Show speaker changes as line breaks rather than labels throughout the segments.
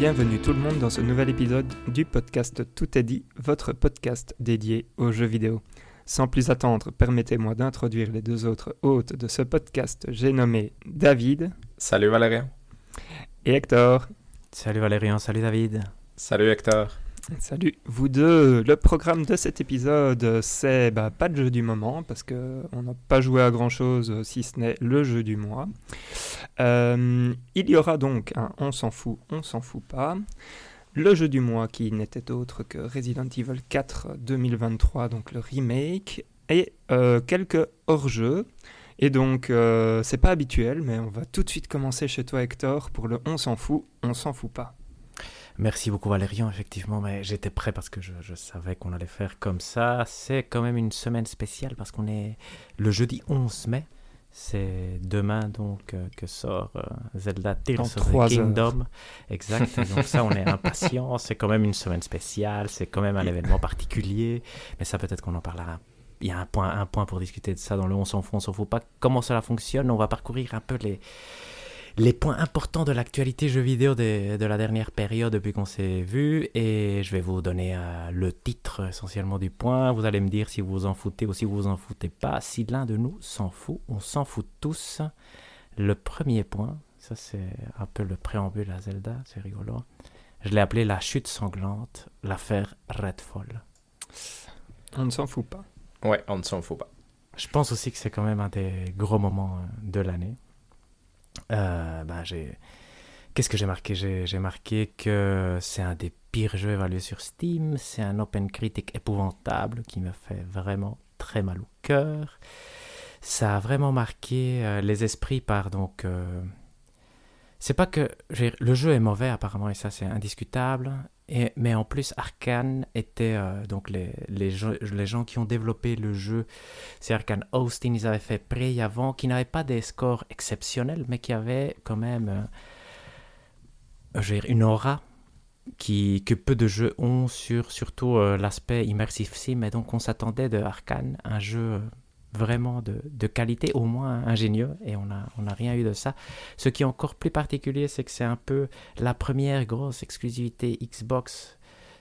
bienvenue tout le monde dans ce nouvel épisode du podcast Tout est dit, votre podcast dédié aux jeux vidéo. Sans plus attendre, permettez-moi d'introduire les deux autres hôtes de ce podcast. J'ai nommé David.
Salut Valérien.
Et Hector.
Salut Valérian, salut David.
Salut Hector.
Salut vous deux. Le programme de cet épisode, c'est bah, pas de jeu du moment parce que on n'a pas joué à grand chose si ce n'est le jeu du mois. Euh, il y aura donc un on s'en fout, on s'en fout pas. Le jeu du mois qui n'était autre que Resident Evil 4 2023, donc le remake, et euh, quelques hors-jeux. Et donc, euh, c'est pas habituel, mais on va tout de suite commencer chez toi, Hector, pour le on s'en fout, on s'en fout pas.
Merci beaucoup Valérian, effectivement, mais j'étais prêt parce que je, je savais qu'on allait faire comme ça. C'est quand même une semaine spéciale parce qu'on est le jeudi 11 mai. C'est demain donc euh, que sort euh, Zelda Tears of the Kingdom. Exact. Donc ça, on est impatient. C'est quand même une semaine spéciale. C'est quand même un événement particulier. Mais ça, peut-être qu'on en parlera. Il y a un point, un point pour discuter de ça dans le on s'en fout, on s'en fout pas. Comment cela fonctionne? On va parcourir un peu les, les points importants de l'actualité jeux vidéo de, de la dernière période depuis qu'on s'est vu et je vais vous donner euh, le titre essentiellement du point. Vous allez me dire si vous vous en foutez ou si vous vous en foutez pas. Si l'un de nous s'en fout, on s'en fout tous. Le premier point, ça c'est un peu le préambule à Zelda, c'est rigolo. Je l'ai appelé la chute sanglante, l'affaire Redfall.
On ne s'en fout pas.
Ouais, on ne s'en fout pas.
Je pense aussi que c'est quand même un des gros moments euh, de l'année. Euh, ben, j'ai... Qu'est-ce que j'ai marqué? J'ai, marqué que c'est un des pires jeux évalués sur Steam, c'est un open critique épouvantable qui me fait vraiment très mal au cœur. Ça a vraiment marqué euh, les esprits par donc... euh, C'est pas que... Le jeu est mauvais apparemment et ça c'est indiscutable. Et, mais en plus, Arkane était euh, donc les, les, gens, les gens qui ont développé le jeu c'est Arkane Austin, ils avaient fait Prey avant, qui n'avaient pas des scores exceptionnels, mais qui avaient quand même euh, une aura qui, que peu de jeux ont sur surtout euh, l'aspect immersive sim. Donc on s'attendait de Arkane un jeu vraiment de, de qualité, au moins ingénieux, et on n'a on a rien eu de ça. Ce qui est encore plus particulier, c'est que c'est un peu la première grosse exclusivité Xbox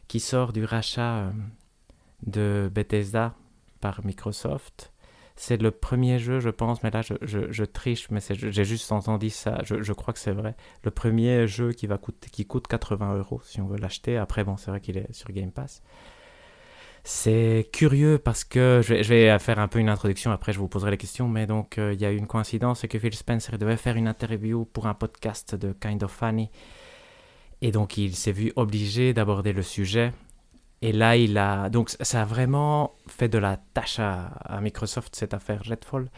qui sort du rachat euh, de Bethesda par Microsoft. C'est le premier jeu, je pense, mais là je, je- je triche, mais j'ai juste entendu ça, je, je crois que c'est vrai. Le premier jeu qui, va coûter, qui coûte 80 euros si on veut l'acheter. Après, bon, c'est vrai qu'il est sur Game Pass. C'est curieux parce que je vais, faire un peu une introduction, après je vous poserai les questions, mais donc euh, il y a eu une coïncidence, c'est que Phil Spencer devait faire une interview pour un podcast de Kind of Funny. Et donc il s'est vu obligé d'aborder le sujet. Et là, il a. Donc, ça a vraiment fait de la tâche à, à Microsoft, cette affaire Redfall,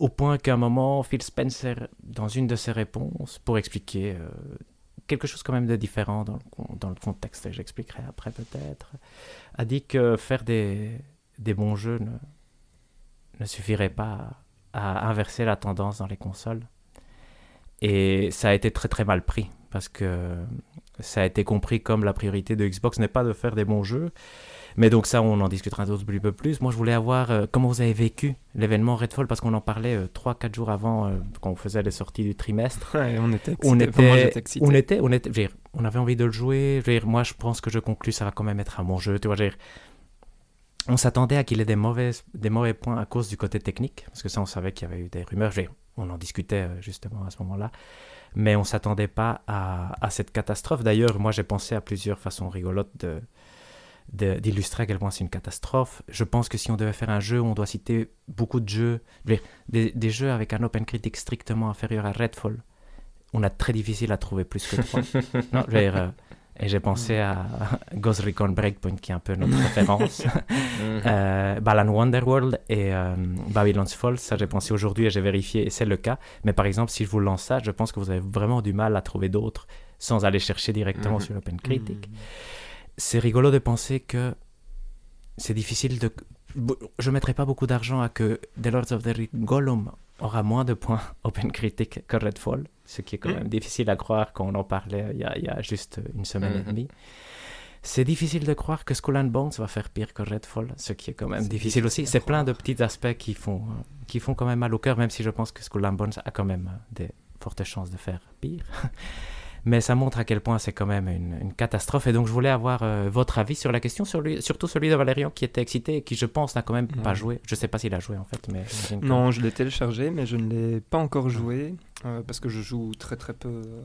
au point qu'à un moment, Phil Spencer, dans une de ses réponses, pour expliquer euh, quelque chose quand même de différent dans le, contexte, et j'expliquerai après peut-être, a dit que faire des, bons jeux ne, suffirait pas à inverser la tendance dans les consoles. Et ça a été très très mal pris, parce que ça a été compris comme la priorité de Xbox n'est pas de faire des bons jeux. Mais donc ça, on en discutera un tout petit peu plus. Moi, je voulais avoir euh, comment vous avez vécu l'événement Redfall, parce qu'on en parlait 3-4 jours avant, euh, quand on faisait les sorties du trimestre.
Ouais, on était excités.
On était,
excité.
on était, on était, dire, on avait envie de le jouer. Je veux dire, moi, je pense que je conclus, ça va quand même être un bon jeu. Tu vois, je veux dire, on s'attendait à qu'il ait des mauvais, des mauvais points à cause du côté technique, parce que ça, on savait qu'il y avait eu des rumeurs. Je veux dire, on en discutait euh, justement à ce moment-là, mais on s'attendait pas à, à cette catastrophe. D'ailleurs, moi, j'ai pensé à plusieurs façons rigolotes de- d'illustrer à quel point c'est une catastrophe. Je pense que si on devait faire un jeu, on doit citer beaucoup de jeux, des, des jeux avec un open critic strictement inférieur à Redfall. On a très difficile à trouver plus que trois. non, je veux dire, euh, et j'ai pensé à Ghost Recon Breakpoint, qui est un peu notre référence.
Mhm.
Euh, Balan Wonderworld et euh, Babylon's Fall, ça j'ai pensé aujourd'hui et j'ai vérifié et c'est le cas. Mais par exemple, si je vous lance ça, je pense que vous avez vraiment du mal à trouver d'autres sans aller chercher directement
Mhm.
sur OpenCritic.
Mm.
C'est rigolo de penser que c'est difficile de. Je ne mettrai pas beaucoup d'argent à que The Lords of the Rings Gollum aura moins de points OpenCritic que Redfall, ce qui est quand
Mhm.
même difficile à croire quand on en parlait il y a, il y a juste une semaine et
Mhm.
demie. C'est difficile de croire que Skull and Bones va faire pire que Redfall, ce qui est quand même difficile aussi.
difficile
C'est plein de petits aspects qui font, qui font quand même mal au cœur, même si je pense que Skull and Bones a quand même des fortes chances de faire pire. Mais ça montre à quel point c'est quand même une, une catastrophe. Et donc, je voulais avoir euh, votre avis sur la question, sur lui, surtout celui de Valérian qui était excité et qui, je pense, n'a quand même pas joué. Je sais pas s'il a joué en fait, mais. j'imagine que-
Non, je l'ai téléchargé, mais je ne l'ai pas encore joué euh, parce que je joue très très peu euh,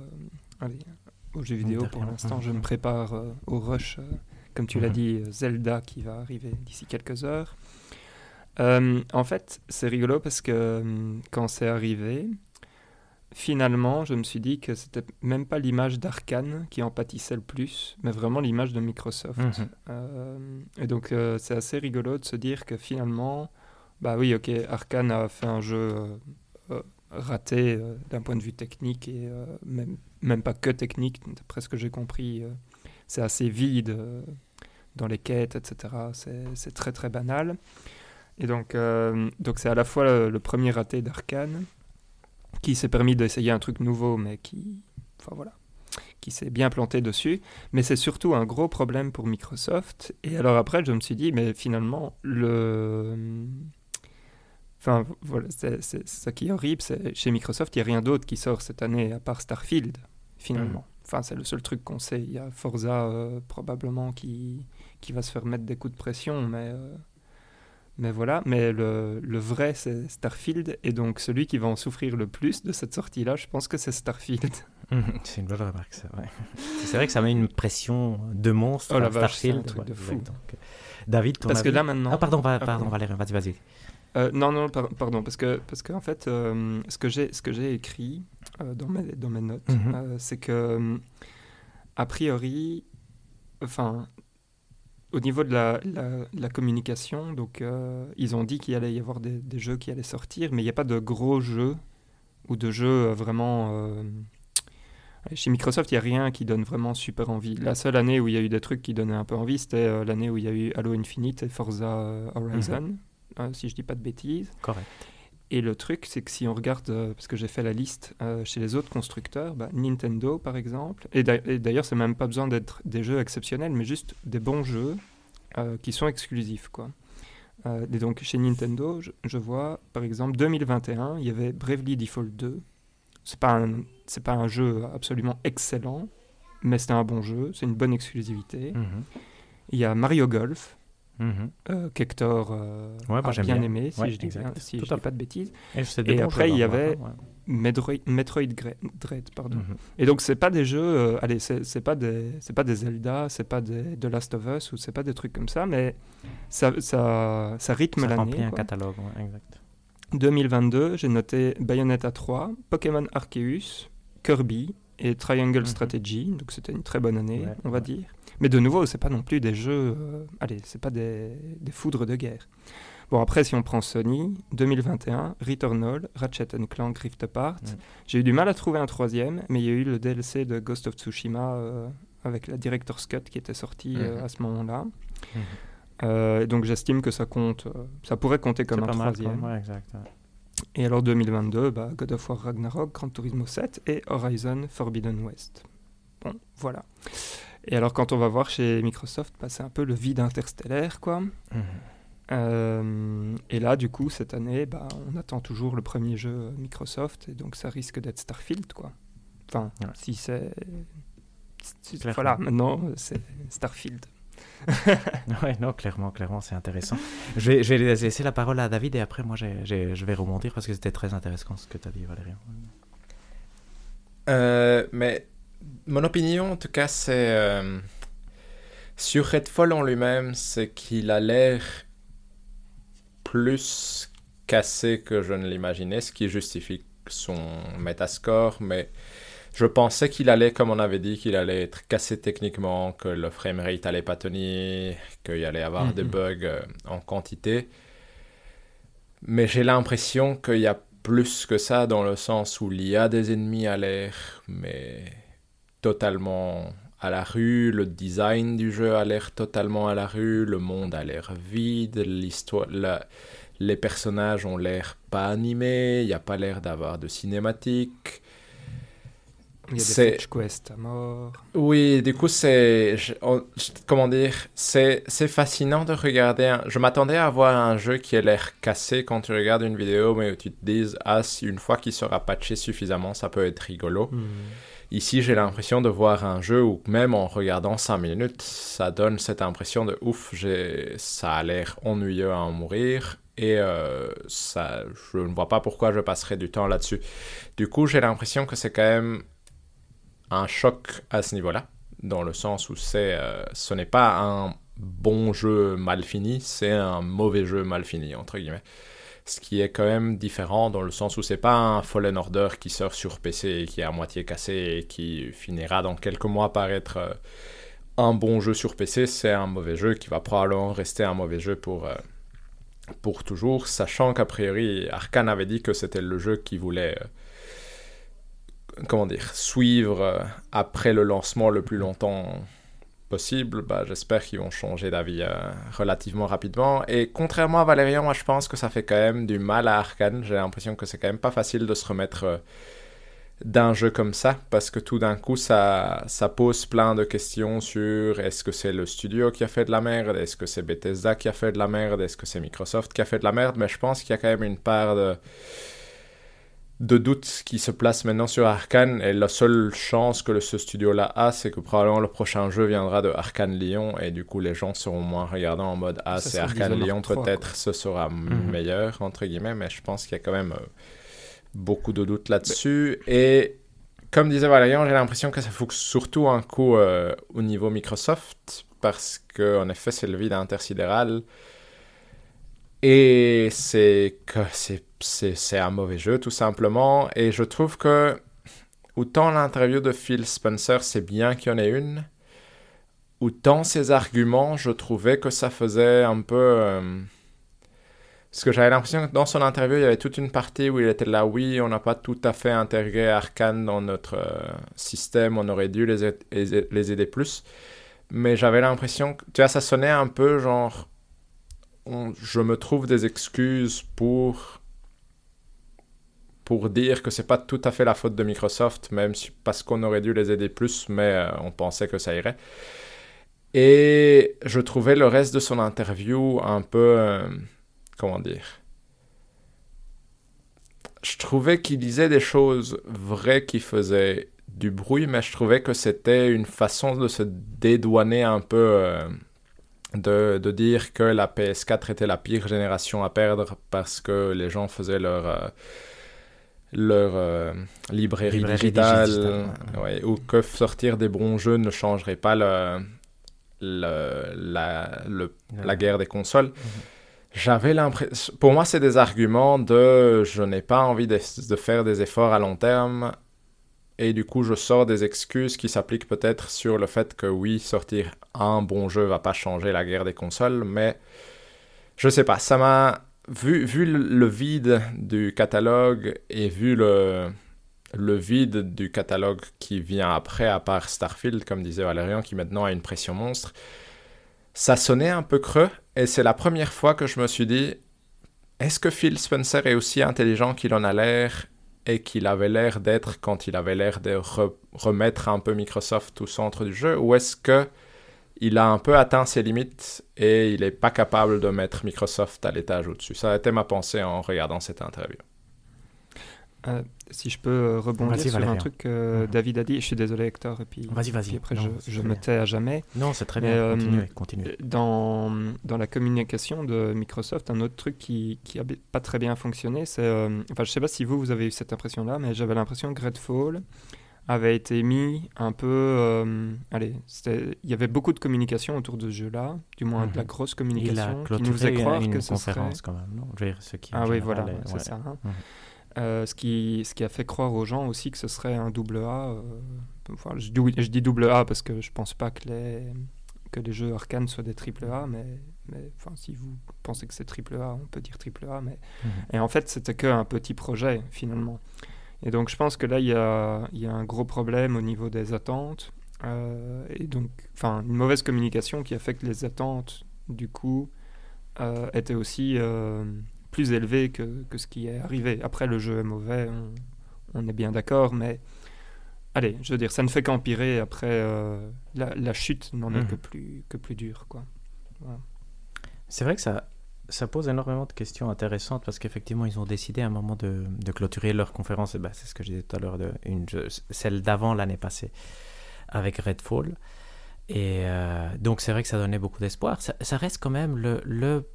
allez, aux jeux vidéo pour l'instant. Je me prépare euh, au rush, comme tu l'as dit, Zelda qui va arriver d'ici quelques heures. En fait, c'est rigolo parce que quand c'est arrivé, finalement, je me suis dit que c'était même pas l'image d'Arkane qui en pâtissait le plus, mais vraiment l'image de Microsoft.
Mhm.
Euh, et donc, euh, c'est assez rigolo de se dire que finalement, bah oui, ok, Arkane a fait un jeu euh, raté d'un point de vue technique et même, même pas que technique, d'après ce que j'ai compris, c'est assez vide dans les quêtes, etc. C'est très très banal. Et donc, donc c'est à la fois le, le premier raté d'Arkane qui s'est permis d'essayer un truc nouveau, mais qui, enfin voilà, qui s'est bien planté dessus. Mais c'est surtout un gros problème pour Microsoft. Et alors après, je me suis dit, mais finalement, le... Enfin, voilà, c'est ça qui est horrible. c'est Chez Microsoft, il n'y a rien d'autre qui sort cette année à part Starfield, finalement. Enfin, c'est le seul truc qu'on sait. Il y a Forza, euh, probablement, qui, qui va se faire mettre des coups de pression, mais... euh, Mais voilà, mais le, le vrai c'est Starfield, et donc celui qui va en souffrir le plus de cette sortie-là, je pense que c'est Starfield.
C'est une bonne remarque, ça. ouais. C'est vrai que ça met une pression de monstre
Oh
à
vache, c'est un
Starfield.
truc
ouais,
de fou.
Donc, euh, David, ton
Parce que
avis
là maintenant...
Ah, pardon,
Ah,
pardon,
pardon.
Valérie, vas-y, vas-y.
Euh, non, non, par- pardon, parce que, parce qu'en fait, euh, ce que j'ai que écrit euh, dans, mes, dans mes notes,
Mhm.
c'est que, a priori, enfin, au niveau de la, la, la communication, donc, euh, ils ont dit qu'il allait y avoir des, des jeux qui allaient sortir, mais il n'y a pas de gros jeux ou de jeux euh, vraiment. euh, chez Microsoft, il n'y a rien qui donne vraiment super envie. La seule année où il y a eu des trucs qui donnaient un peu envie, c'était euh, l'année où il y a eu Halo Infinite et Forza Horizon, euh, si je dis pas de bêtises.
Correct.
Et le truc, c'est que si on regarde, euh, parce que j'ai fait la liste euh, chez les autres constructeurs, bah, Nintendo par exemple, et d'a- et d'ailleurs, c'est même pas besoin d'être des jeux exceptionnels, mais juste des bons jeux euh, qui sont exclusifs. Quoi. Et donc chez Nintendo, je, je vois par exemple 2021, il y avait Bravely Default 2. C'est pas un, c'est pas un jeu absolument excellent, mais c'était un bon jeu, c'est une bonne exclusivité.
Mhm.
Il y a Mario Golf, Euh, qu'Hector euh,
Ouais,
a bien,
bien.
aimé, si
Ouais,
je dis, bien- si je dis pas de bêtises.
Et,
après, il y
hein,
avait-
ouais.
Metroid, Dread, pardon.
Mhm.
Et donc c'est pas des jeux, euh, allez, c'est pas des, c'est pas des Zelda, c'est pas des The Last of Us ou c'est pas des trucs comme ça, mais ça, ça, ça rythme
Ça
l'année.
remplit un catalogue, exact.
2022, j'ai noté Bayonetta 3, Pokémon Arceus, Kirby et Triangle
Mhm.
Strategy, donc c'était une très bonne année, on va dire. Mais de nouveau, c'est pas non plus des jeux, euh, allez, c'est pas des, des foudres de guerre. Bon, après, si on prend Sony, 2021, Returnal, Ratchet Clank Rift Apart. J'ai eu du mal à trouver un troisième, mais il y a eu le DLC de Ghost of Tsushima euh, avec la Director's Cut qui était sorti euh,
Mhm.
à ce moment-là.
Mhm.
Euh, donc j'estime que ça compte, ça pourrait compter comme un
mal,
troisième.
exact.
Et alors 2022, bah, God of War Ragnarok, Gran Turismo 7 et Horizon Forbidden West. Bon, voilà. Et alors quand on va voir chez Microsoft, bah, c'est un peu le vide interstellaire, quoi.
Mhm.
Euh, et là, du coup, cette année, bah, on attend toujours le premier jeu Microsoft, et donc ça risque d'être Starfield, quoi. Enfin,
Ouais.
si c'est... si-. Voilà, maintenant, c'est Starfield.
Ouais, non, clairement, clairement, c'est intéressant. je, vais, je vais laisser la parole à David et après, moi, j'ai- j'ai- je vais rebondir parce que c'était très intéressant ce que tu as dit, Valérian.
Euh, mais mon opinion, en tout cas, c'est euh, sur Redfall en lui-même, c'est qu'il a l'air plus cassé que je ne l'imaginais, ce qui justifie son Metascore. Mais je pensais qu'il allait, comme on avait dit, qu'il allait être cassé techniquement, que le framerate allait pas tenir, qu'il allait avoir des
Mhm.
bugs euh, en quantité. Mais j'ai l'impression qu'il y a plus que ça dans le sens où il y a des ennemis à l'air, mais totalement à la rue. Le design du jeu a l'air totalement à la rue. Le monde a l'air vide. L'histoire, la- les personnages ont l'air pas animés. Il n'y a pas l'air d'avoir de cinématique.
Il y a des
C'est-
fetch quests à mort.
Oui, du coup, c'est. Comment dire C'est c'est fascinant de regarder. un- Je m'attendais à voir un jeu qui a l'air cassé quand tu regardes une vidéo, mais où tu te dises, ah, une fois qu'il sera patché suffisamment, ça peut être rigolo.
Hmm.
Ici, j'ai l'impression de voir un jeu où même en regardant 5 minutes, ça donne cette impression de ouf, ça a l'air ennuyeux à en mourir et euh, ça, je ne vois pas pourquoi je passerais du temps là-dessus. Du coup, j'ai l'impression que c'est quand même un choc à ce niveau-là, dans le sens où euh, ce n'est pas un bon jeu mal fini, c'est un mauvais jeu mal fini, entre guillemets. Ce qui est quand même différent dans le sens où c'est pas un Fallen Order qui sort sur PC et qui est à moitié cassé et qui finira dans quelques mois par être euh, un bon jeu sur PC, c'est un mauvais jeu qui va probablement rester un mauvais jeu pour, euh, pour toujours, sachant qu'a priori Arkane avait dit que c'était le jeu qui voulait euh, comment dire, suivre après le lancement le plus longtemps possible, bah, j'espère qu'ils vont changer d'avis euh, relativement rapidement. Et contrairement à Valérian, moi je pense que ça fait quand même du mal à Arkane. J'ai l'impression que c'est quand même pas facile de se remettre euh, d'un jeu comme ça, parce que tout d'un coup ça, ça pose plein de questions sur est-ce que c'est le studio qui a fait de la merde, est-ce que c'est Bethesda qui a fait de la merde, est-ce que c'est Microsoft qui a fait de la merde, mais je pense qu'il y a quand même une part de de doute qui se place maintenant sur Arkane. Et la seule chance que ce studio-là a, c'est que probablement le prochain jeu viendra de Arkane Lyon. Et du coup les gens seront moins regardants en mode ah c'est Arkane Lyon peut-être ce sera mhm. meilleur entre guillemets. Mais je pense qu'il y a quand même euh, beaucoup de doutes là-dessus. Et comme disait Valérian j'ai l'impression que ça fout surtout un coup euh, au niveau Microsoft. Parce que en effet c'est le vide intersidéral. Et c'est que c'est un mauvais jeu, tout simplement. Et je trouve que, autant l'interview de Phil Spencer, c'est bien qu'il y en ait une, autant ses arguments, je trouvais que ça faisait un peu. Euh, parce que j'avais l'impression que dans son interview, il y avait toute une partie où il était là, oui, on n'a pas tout à fait intégré Arkane dans notre euh, système, on aurait dû les, les aider plus. Mais j'avais l'impression que, tu vois, ça sonnait un peu genre je me trouve des excuses pour pour dire que c'est pas tout à fait la faute de Microsoft, même si, parce qu'on aurait dû les aider plus, mais euh, on pensait que ça irait. Et je trouvais le reste de son interview un peu, euh, comment dire, je trouvais qu'il disait des choses vraies qui faisaient du bruit, mais je trouvais que c'était une façon de se dédouaner un peu euh, de, de, dire que la PS4 était la pire génération à perdre parce que les gens faisaient leur, leur euh, librairie, digitale, ou que sortir des bons jeux ne changerait pas le, le, la, le, la guerre des consoles. Mhm. J'avais l'impression... Pour moi, c'est des arguments de je n'ai pas envie de, de, faire des efforts à long terme et du coup, je sors des excuses qui s'appliquent peut-être sur le fait que oui, sortir un bon jeu va pas changer la guerre des consoles, mais je sais pas, ça m'a vu, vu le vide du catalogue et vu le, le vide du catalogue qui vient après, à part Starfield, comme disait Valérian, qui maintenant a une pression monstre, ça sonnait un peu creux et c'est la première fois que je me suis dit, est-ce que Phil Spencer est aussi intelligent qu'il en a l'air et qu'il avait l'air d'être quand il avait l'air de remettre un peu Microsoft au centre du jeu ou est-ce que il a un peu atteint ses limites et il n'est pas capable de mettre Microsoft à l'étage au-dessus Ça a été ma pensée en regardant cette interview.
Euh, si je peux euh, rebondir sur un truc que mhm. David a dit, je suis désolé Hector, et puis,
vas-y, vas-y.
après je, me tais à jamais.
Non, c'est très bien, euh, continuez,
Dans, dans la communication de Microsoft, un autre truc qui n'a pas très bien fonctionné, c'est... enfin, je sais pas si vous, vous avez eu cette impression-là, mais j'avais l'impression que Redfall avait été mis un peu... allez, il y avait beaucoup de communication autour de ce jeu-là, du moins de la mhm. grosse communication,
qui nous faisait croire que ce serait... quand même, non?
Ah oui, voilà, c'est ça. Hein. Mhm. Euh, ce, qui, ce qui a fait croire aux gens aussi que ce serait un double A. Euh, enfin, je, je, dis double A parce que je pense pas que les, que les jeux arcane soient des triple A, mais, mais enfin, si vous pensez que c'est triple A, on peut dire triple A. Mais... Mhm. Et en fait, c'était qu'un petit projet finalement. Et donc, je pense que là, il y a, y a, un gros problème au niveau des attentes. Euh, et donc, enfin, une mauvaise communication qui a fait que les attentes, du coup, étaient aussi plus élevé que, que, ce qui est arrivé. Après, le jeu est mauvais, on, est bien d'accord, mais allez, je veux dire, ça ne fait qu'empirer. Après, euh, la, la, chute n'en est mhm. que plus, que plus dure. quoi.
C'est vrai que ça, ça pose énormément de questions intéressantes parce qu'effectivement, ils ont décidé à un moment de, de clôturer leur conférence. Bah, c'est ce que je disais tout à l'heure, de, une, celle d'avant l'année passée avec Redfall. Et euh, donc, c'est vrai que ça donnait beaucoup d'espoir. Ça, ça, reste quand même le, le,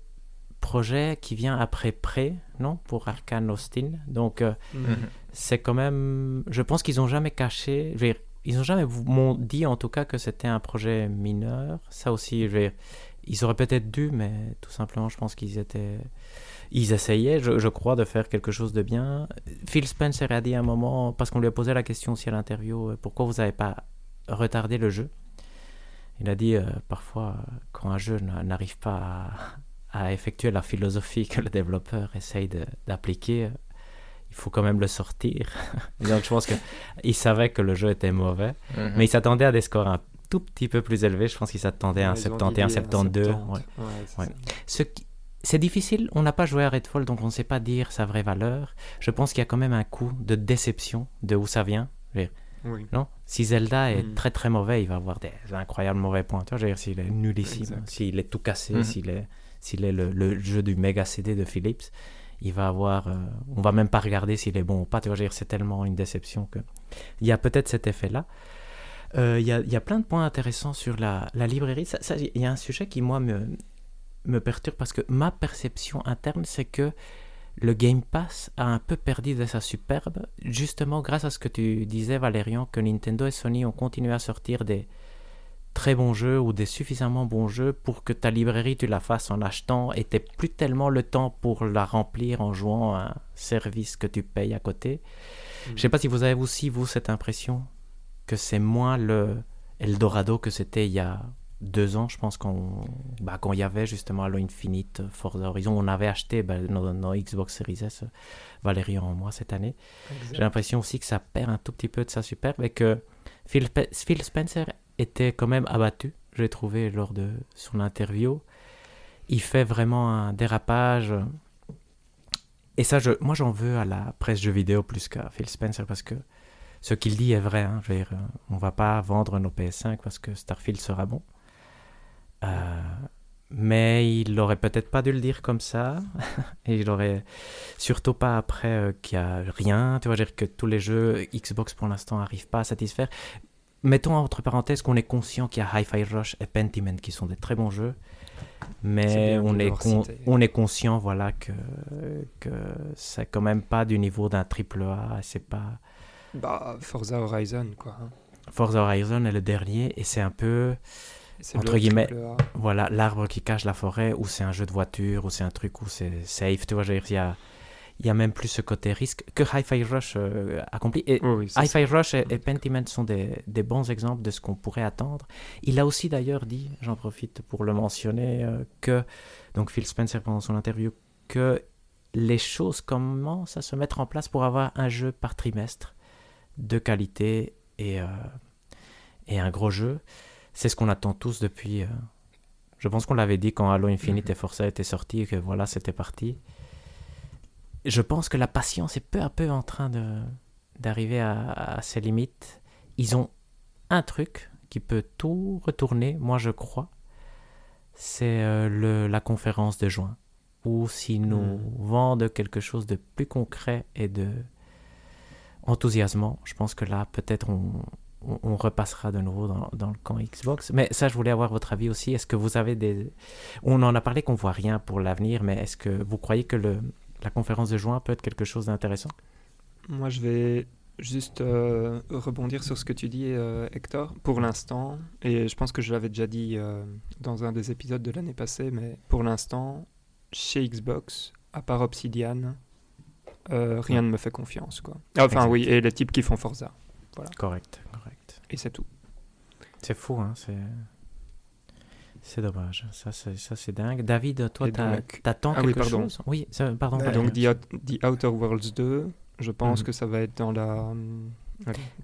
projet qui vient après Pré, non? Pour Arkane Austin. Donc, euh, mm-hmm. c'est quand même. Je pense qu'ils n'ont jamais caché. Je veux ils n'ont jamais m'ont dit en tout cas que c'était un projet mineur. Ça aussi, je veux ils auraient peut-être dû, mais tout simplement, je pense qu'ils étaient. Ils essayaient, je, crois, de faire quelque chose de bien. Phil Spencer a dit à un moment, parce qu'on lui a posé la question aussi à l'interview, euh, pourquoi vous n'avez pas retardé le jeu? Il a dit, euh, parfois, quand un jeu n'arrive pas à, effectuer la philosophie que le développeur essaye d'appliquer, il faut quand même le sortir. Donc je pense qu'il savait que le jeu était mauvais, mhm. mais il s'attendait à des scores un tout petit peu plus élevé. Je pense qu'ils s'attendaient à un 71, 72. Ce C'est difficile, on n'a pas joué à Redfall, donc on ne sait pas dire sa vraie valeur. Je pense qu'il y a quand même un coup de déception de où ça vient. Non? Si Zelda est hmm. très très mauvais, il va avoir des incroyables mauvais pointeurs. Je veux dire, s'il est nullissime, s'il est tout cassé, hmm. s'il est, s'il est le, jeu du méga CD de Philips, il va avoir. Euh, on va même pas regarder s'il est bon ou pas. Tu vois, c'est tellement une déception que. Il y a peut-être cet effet-là. Euh, il y, a, plein de points intéressants sur la, librairie. Il y a un sujet qui, moi, me, me perturbe parce que ma perception interne, c'est que le Game Pass a un peu perdu de sa superbe, justement grâce à ce que tu disais, Valérian, que Nintendo et Sony ont continué à sortir des très bons jeux ou des suffisamment bons jeux pour que ta librairie, tu la fasses en achetant et n'aies plus tellement le temps pour la remplir en jouant à un service que tu payes à côté. Je ne sais pas si vous avez aussi, vous, cette impression que c'est moins le Eldorado que c'était il y a deux ans, je pense, quand, bah, quand il y avait justement Halo Infinite, Forza Horizon, on avait acheté bah, nos, Xbox Series S, Valérie en moi, cette année. J'ai l'impression aussi que ça perd un tout petit peu de sa superbe et que Phil, Phil Spencer était quand même abattu, j'ai trouvé, lors de son interview. Il fait vraiment un dérapage. Et ça, je, moi, j'en veux à la presse jeux vidéo plus qu'à Phil Spencer parce que ce qu'il dit est vrai. Hein. Je veux dire, on va pas vendre nos PS5 parce que Starfield sera bon. Euh, mais il n'aurait peut-être pas dû le dire comme ça. Et il aurait surtout pas après euh, qu'il n'y a rien. Tu vois, dire que tous les jeux Xbox pour l'instant n'arrivent pas à satisfaire. Mettons entre parenthèses qu'on est conscient qu'il y a Hi-Fi Rush et Pentiment qui sont des très bons jeux. Mais on est, on est conscient voilà, que, que c'est quand même pas du niveau d'un triple A. C'est pas
bah, Forza Horizon, quoi. Hein.
Forza Horizon est le dernier et c'est un peu entre guillemets, voilà, l'arbre qui cache la forêt, ou c'est un jeu de voiture, ou c'est un truc où c'est safe, tu vois, il y a, il y a même plus ce côté risque que Hi-Fi Rush euh, accompli. Et Hi-Fi Rush et, Pentiment sont des, des, bons exemples de ce qu'on pourrait attendre. Il a aussi d'ailleurs dit, j'en profite pour le mentionner, euh, que, donc Phil Spencer pendant son interview, que les choses commencent à se mettre en place pour avoir un jeu par trimestre de qualité et, euh, et un gros jeu. C'est ce qu'on attend tous depuis. Euh, je pense qu'on l'avait dit quand Halo Infinite mhm. et Forza étaient sortis, que voilà, c'était parti. Je pense que la patience est peu à peu en train de d'arriver à, ses limites. Ils ont un truc qui peut tout retourner, moi je crois. C'est euh, la conférence de juin. Ou s'ils nous mhm. vendent quelque chose de plus concret et de enthousiasmant. Je pense que là, peut-être on, on, repassera de nouveau dans, dans, le camp Xbox. Mais ça, je voulais avoir votre avis aussi. Est-ce que vous avez des... On en a parlé qu'on voit rien pour l'avenir, mais est-ce que vous croyez que le, la conférence de juin peut être quelque chose d'intéressant?
Moi, je vais juste euh, rebondir sur ce que tu dis, euh, Hector. Pour l'instant, et je pense que je l'avais déjà dit euh, dans un des épisodes de l'année passée, mais pour l'instant, chez Xbox, à part Obsidian, euh, rien ne me fait confiance. Quoi. Enfin, oui, et les types qui font Forza. Voilà.
Correct, correct.
Et c'est tout.
C'est fou, hein, c'est... C'est dommage, ça c'est, ça c'est dingue. David, toi, t'attends ah, quelque oui, pardon. chose? Oui, pardon.
donc The, Outer Worlds 2, je pense mhm. que ça va être dans la...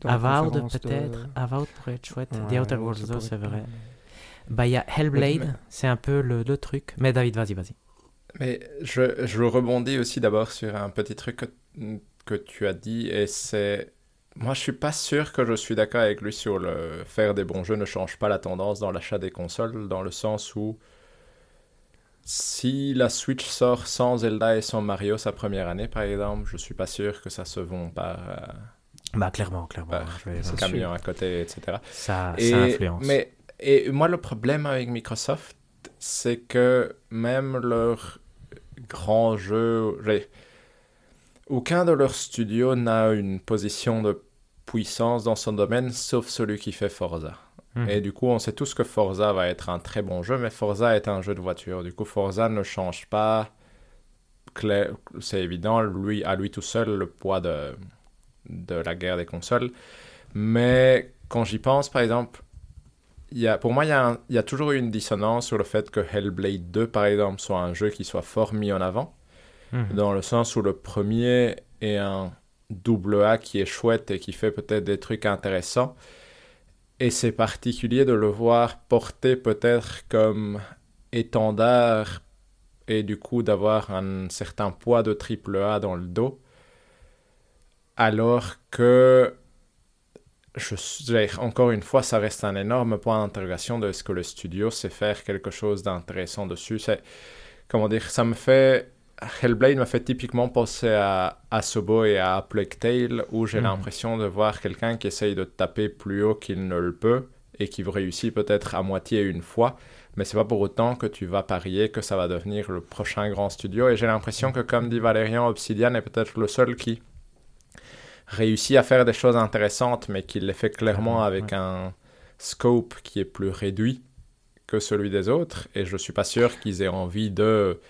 Dans Avowed peut-être, de... Avowed pourrait être chouette. The Outer Worlds 2, c'est vrai. Bah, il y a Hellblade, c'est un peu le, le, truc. Mais David, vas-y, vas-y.
Mais je, je rebondis aussi d'abord sur un petit truc que, que tu as dit, et c'est... Moi, je suis pas sûr que je suis d'accord avec lui sur le faire des bons jeux ne change pas la tendance dans l'achat des consoles, dans le sens où si la Switch sort sans Zelda et sans Mario sa première année, par exemple, je suis pas sûr que ça se vend par, euh,
Bah, clairement, clairement.
par
je vais-
ce camion à côté, etc.
ça,
Et-
ça influence.
Mais et moi, le problème avec Microsoft, c'est que même leurs grands jeux, aucun de leurs studios n'a une position de puissance dans son domaine, sauf celui qui fait Forza.
Mhm.
Et du coup, on sait tous que Forza va être un très bon jeu, mais Forza est un jeu de voiture. Du coup, Forza ne change pas, c'est évident, lui, à lui tout seul, le poids de, de la guerre des consoles. Mais quand j'y pense, par exemple, y a, pour moi, il y, a un- il y a toujours eu une dissonance sur le fait que Hellblade 2, par exemple, soit un jeu qui soit fort mis en avant
Mhm.
dans le sens où le premier est un double A qui est chouette et qui fait peut-être des trucs intéressants. Et c'est particulier de le voir porté peut-être comme étendard et du coup d'avoir un certain poids de triple A dans le dos. Alors que, je, encore une fois, ça reste un énorme point d'interrogation de est-ce que le studio sait faire quelque chose d'intéressant dessus. C'est, comment dire, ça me fait Hellblade me fait typiquement penser à Asobo et à Plague Tale, où j'ai
Mhm.
l'impression de voir quelqu'un qui essaye de taper plus haut qu'il ne le peut et qui réussit peut-être à moitié une fois, mais c'est pas pour autant que tu vas parier que ça va devenir le prochain grand studio. Et j'ai l'impression que, comme dit Valérian, Obsidian est peut-être le seul qui réussit à faire des choses intéressantes, mais qui les fait clairement avec un scope qui est plus réduit que celui des autres. Et je suis pas sûr qu'ils aient envie de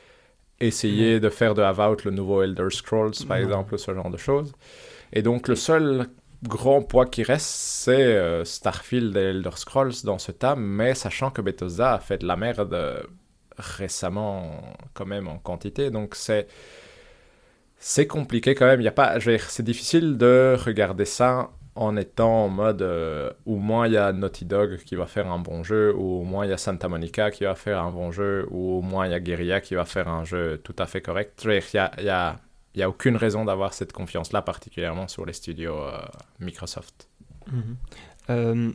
essayer de faire de Avowed le nouveau Elder Scrolls, par
Non.
exemple, ce genre de choses. Et donc, le seul grand poids qui reste, c'est euh, Starfield et Elder Scrolls dans ce tas, mais sachant que Bethesda a fait de la merde euh, récemment, quand même, en quantité. Donc, c'est. C'est compliqué quand même. Il y a pas, c'est difficile de regarder ça en étant en mode euh, au moins il y a Naughty Dog qui va faire un bon jeu, ou au moins il y a Santa Monica qui va faire un bon jeu, ou au moins il y a Guerrilla qui va faire un jeu tout à fait correct. Il y a, a- a aucune raison d'avoir cette confiance-là, particulièrement sur les studios euh, Microsoft.
Mhm. Euh,